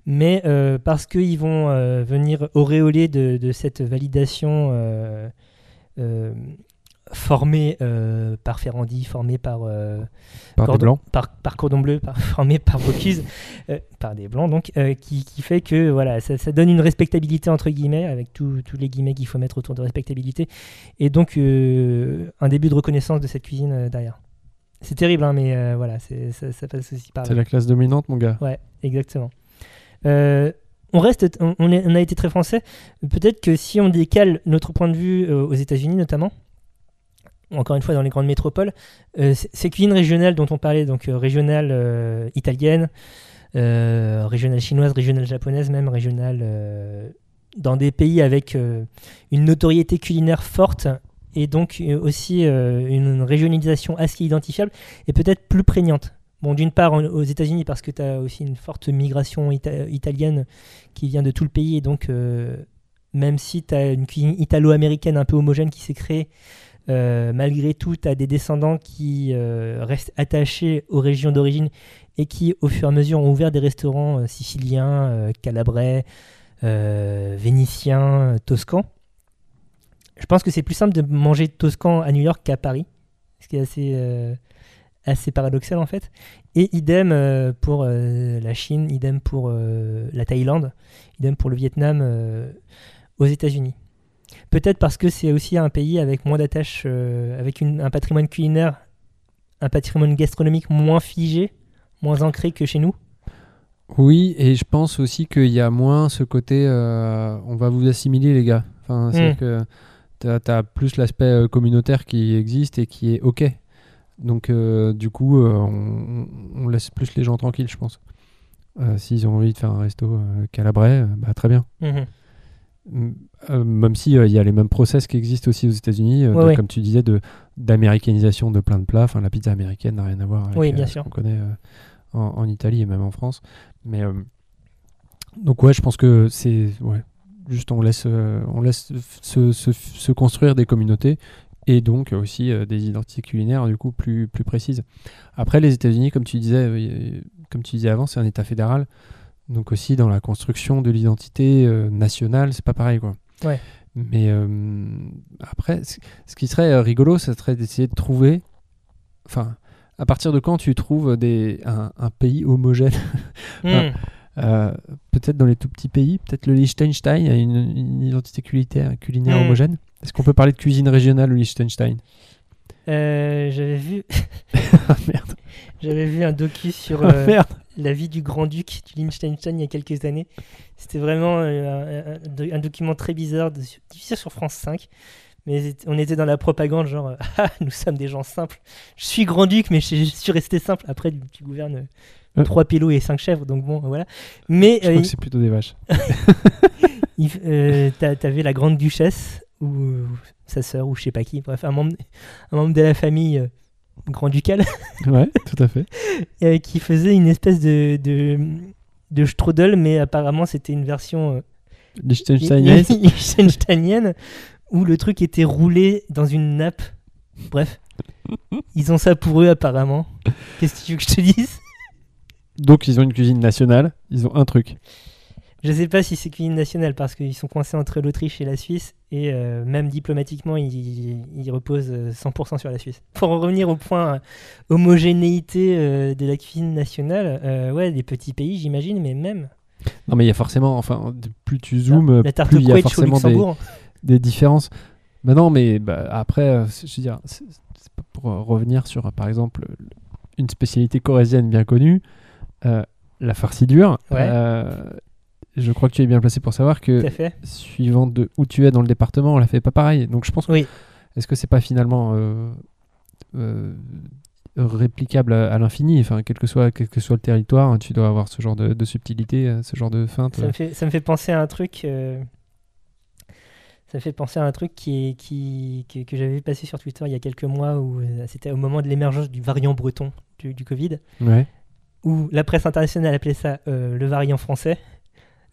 Speaker 2: Mais euh, parce qu'ils vont euh, venir auréoler de, de cette validation euh, formée par Ferrandi, formée par,
Speaker 1: Par
Speaker 2: Cordon-
Speaker 1: blancs.
Speaker 2: par, par Cordon Bleu, par, (laughs) formée par Bocuse, par des blancs donc, qui, qui fait que voilà, ça, ça donne une respectabilité entre guillemets, avec tous les guillemets qu'il faut mettre autour de respectabilité, et donc un début de reconnaissance de cette cuisine derrière. C'est terrible, hein, mais euh, voilà, ça, ça passe aussi par là.
Speaker 1: C'est la classe dominante, mon gars.
Speaker 2: Ouais, exactement. Euh, on reste, on, on est- on a été très français. Peut-être que si on décale notre point de vue euh, aux États-Unis notamment, encore une fois dans les grandes métropoles, ces cuisines régionales dont on parlait, donc régionales italiennes, régionales chinoises, régionales japonaises, même régionales dans des pays avec une notoriété culinaire forte et donc euh, aussi euh, une régionalisation assez identifiable et peut-être plus prégnante. Bon, d'une part aux États-Unis parce que tu as aussi une forte migration ita- italienne qui vient de tout le pays et donc euh, même si tu as une cuisine italo-américaine un peu homogène qui s'est créée, malgré tout, tu as des descendants qui restent attachés aux régions d'origine et qui, au fur et à mesure, ont ouvert des restaurants siciliens, calabrais, vénitiens, toscans. Je pense que c'est plus simple de manger toscan à New York qu'à Paris, ce qui est assez, euh, assez paradoxal en fait. Et idem euh, pour euh, la Chine, idem pour la Thaïlande, idem pour le Vietnam aux États-Unis. Peut-être parce que c'est aussi un pays avec moins d'attaches, avec une- un patrimoine culinaire, un patrimoine gastronomique moins figé, moins ancré que chez nous.
Speaker 1: Oui, et je pense aussi qu'il y a moins ce côté on va vous assimiler, les gars. Enfin, c'est
Speaker 2: Mm.
Speaker 1: que tu as, plus l'aspect euh, communautaire qui existe et qui est OK. Donc, euh, du coup, euh, on, on laisse plus les gens tranquilles, je pense. Euh, S'ils ont envie de faire un resto calabrais, bah, très bien.
Speaker 2: Mhm.
Speaker 1: Même si il y a les mêmes process qui existent aussi aux États-Unis,
Speaker 2: Ouais,
Speaker 1: de-
Speaker 2: ouais.
Speaker 1: comme tu disais, d'américanisation de plein de plats. Enfin, la pizza américaine n'a rien à voir avec
Speaker 2: Oui, bien sûr.
Speaker 1: ce qu'on connaît en, en Italie et même en France. Mais donc ouais, je pense que c'est ouais, juste on laisse euh, on laisse se, se- se construire des communautés et donc aussi euh, des identités culinaires du coup plus plus précises. Après, les États-Unis, comme tu disais, euh, comme tu disais avant, c'est un État fédéral. Donc aussi dans la construction de l'identité euh, nationale, c'est pas pareil quoi.
Speaker 2: Ouais.
Speaker 1: Mais euh, après, ce ce qui serait euh, rigolo, ça serait d'essayer de trouver, enfin, à partir de quand tu trouves des, un, un pays homogène?
Speaker 2: Mhm.
Speaker 1: Euh, Peut-être dans les tout petits pays, peut-être le Liechtenstein a une, une identité culinaire, culinaire
Speaker 2: Mm.
Speaker 1: homogène. Est-ce qu'on peut parler de cuisine régionale au Liechtenstein? (laughs)
Speaker 2: Euh, J'avais vu,
Speaker 1: Ah merde, (laughs)
Speaker 2: j'avais vu un docu sur
Speaker 1: Ah,
Speaker 2: euh,
Speaker 1: merde.
Speaker 2: la vie du grand-duc du Liechtenstein il y a quelques années. C'était vraiment un, un- un document très bizarre, diffusé sur France 5. Mais on était dans la propagande, genre, euh, (laughs) ah, nous sommes des gens simples. Je suis grand-duc, mais je, je suis resté simple. Après, tu gouvernes euh,
Speaker 1: Euh.
Speaker 2: trois pélos et cinq chèvres, donc bon, voilà. Mais
Speaker 1: Je
Speaker 2: euh,
Speaker 1: crois que c'est plutôt des vaches. (laughs)
Speaker 2: euh, (laughs) t'avais la grande duchesse, ou sa sœur, ou je sais pas qui, bref, un membre, un membre de la famille grand-ducale.
Speaker 1: Ouais, tout à fait.
Speaker 2: qui faisait une espèce de, de, de strudel, mais apparemment c'était une version liechtensteinienne où le truc était roulé dans une nappe. Bref, ils ont ça pour eux apparemment. Qu'est-ce que tu veux que je te dise?
Speaker 1: Donc ils ont une cuisine nationale, ils ont un truc.
Speaker 2: Je sais pas si c'est cuisine nationale parce qu'ils sont coincés entre l'Autriche et la Suisse et euh, même diplomatiquement ils, ils reposent euh, 100% sur la Suisse. Pour en revenir au point euh, homogénéité euh, de la cuisine nationale, euh, ouais, des petits pays j'imagine, mais même
Speaker 1: Non mais il y a forcément, enfin, plus tu zoomes,
Speaker 2: la tarte
Speaker 1: plus il y a forcément des. Des différences. Bah non, mais bah, après, euh, je veux dire, c'est pour euh, revenir sur, euh, par exemple, le- une spécialité corésienne bien connue, euh, la farcie dure.
Speaker 2: Ouais.
Speaker 1: Euh, je crois que tu es bien placé pour savoir que suivant de où tu es dans le département, on la fait pas pareil. Donc je pense que
Speaker 2: Oui.
Speaker 1: est-ce que c'est pas finalement euh, réplicable à, à l'infini? Enfin, quel que soit quel que soit le territoire, hein, tu dois avoir ce genre de, de subtilité, ce genre de feinte.
Speaker 2: Ça me, fait, ça me fait penser à un truc. Ça me fait penser à un truc qui est, qui, que, que j'avais vu passer sur Twitter il y a quelques mois où euh, c'était au moment de l'émergence du variant breton du, du Covid,
Speaker 1: Ouais.
Speaker 2: où la presse internationale appelait ça euh, le variant français,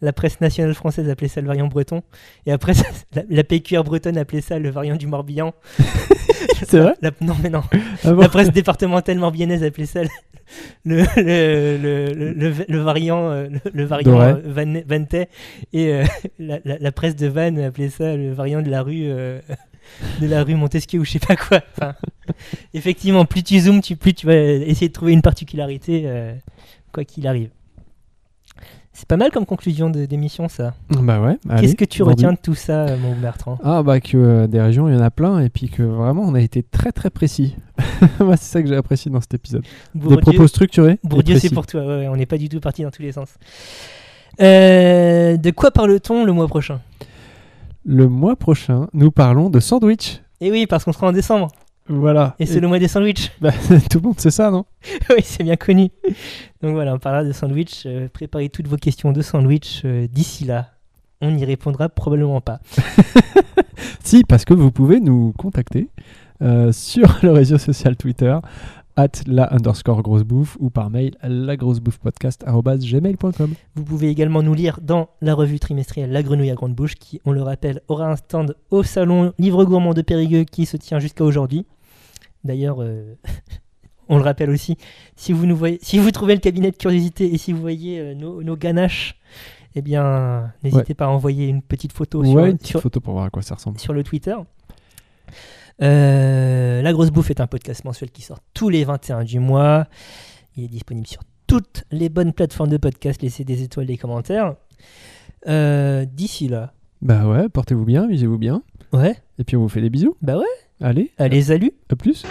Speaker 2: la presse nationale française appelait ça le variant breton, et après (laughs) ça- la, la PQR bretonne appelait ça le variant du Morbihan. (laughs)
Speaker 1: C'est vrai?
Speaker 2: La- Non mais non,
Speaker 1: Ah bon?
Speaker 2: La presse départementale morbihannaise appelait ça le, le, le, le, variant, euh, le, variant euh, Van, Vantais et euh, (laughs) la, la- la presse de Vannes appelait ça le variant de la rue euh, de la rue Montesquieu ou je sais pas quoi. Enfin, effectivement, plus tu zoomes, tu, plus tu vas essayer de trouver une particularité, euh, quoi qu'il arrive. C'est pas mal comme conclusion de- d'émission ça.
Speaker 1: Bah ouais.
Speaker 2: Qu'est-ce que tu retiens de tout ça, euh, mon Bertrand?
Speaker 1: Ah bah que euh, des régions, il y en a plein, et puis que vraiment on a été très très précis. (laughs) Moi c'est ça que j'ai apprécié dans cet épisode. Des propos structurés. et
Speaker 2: Bourdieu, c'est pour toi. ouais, ouais, on n'est pas du tout parti dans tous les sens. Euh, de quoi parle-t-on le mois prochain?
Speaker 1: Le mois prochain, nous parlons de sandwich.
Speaker 2: Eh oui, parce qu'on sera en décembre.
Speaker 1: Voilà.
Speaker 2: Et c'est le mois des sandwichs. (laughs)
Speaker 1: Bah, (laughs) tout le monde sait ça, non? (laughs)
Speaker 2: Oui, c'est bien connu. Donc voilà, on parlera de sandwich. Euh, préparez toutes vos questions de sandwich euh, d'ici là. On n'y répondra probablement pas.
Speaker 1: Si, parce que vous pouvez nous contacter euh, sur le réseau social Twitter at la underscore grosse bouffe ou par mail à lagrossebouffepodcast.gmail.com
Speaker 2: Vous pouvez également nous lire dans la revue trimestrielle La Grenouille à Grande Bouche, qui, on le rappelle, aura un stand au salon Livre Gourmand de Périgueux qui se tient jusqu'à aujourd'hui. D'ailleurs, euh, (laughs) on le rappelle aussi, si vous, nous voyez, si vous trouvez le cabinet de curiosité et si vous voyez euh, nos, nos ganaches, eh bien, n'hésitez pas à envoyer une petite photo sur,
Speaker 1: Ouais, une petite
Speaker 2: sur-
Speaker 1: photo pour voir à quoi ça ressemble.
Speaker 2: sur le Twitter. Euh, la Grosse Bouffe est un podcast mensuel qui sort tous les 21 du mois. Il est disponible sur toutes les bonnes plateformes de podcast. Laissez des étoiles, des commentaires. Euh, D'ici là,
Speaker 1: Bah ouais, portez-vous bien, visez-vous bien.
Speaker 2: ouais,
Speaker 1: Et puis on vous fait des bisous.
Speaker 2: bah ouais,
Speaker 1: Allez,
Speaker 2: allez, salut
Speaker 1: à plus.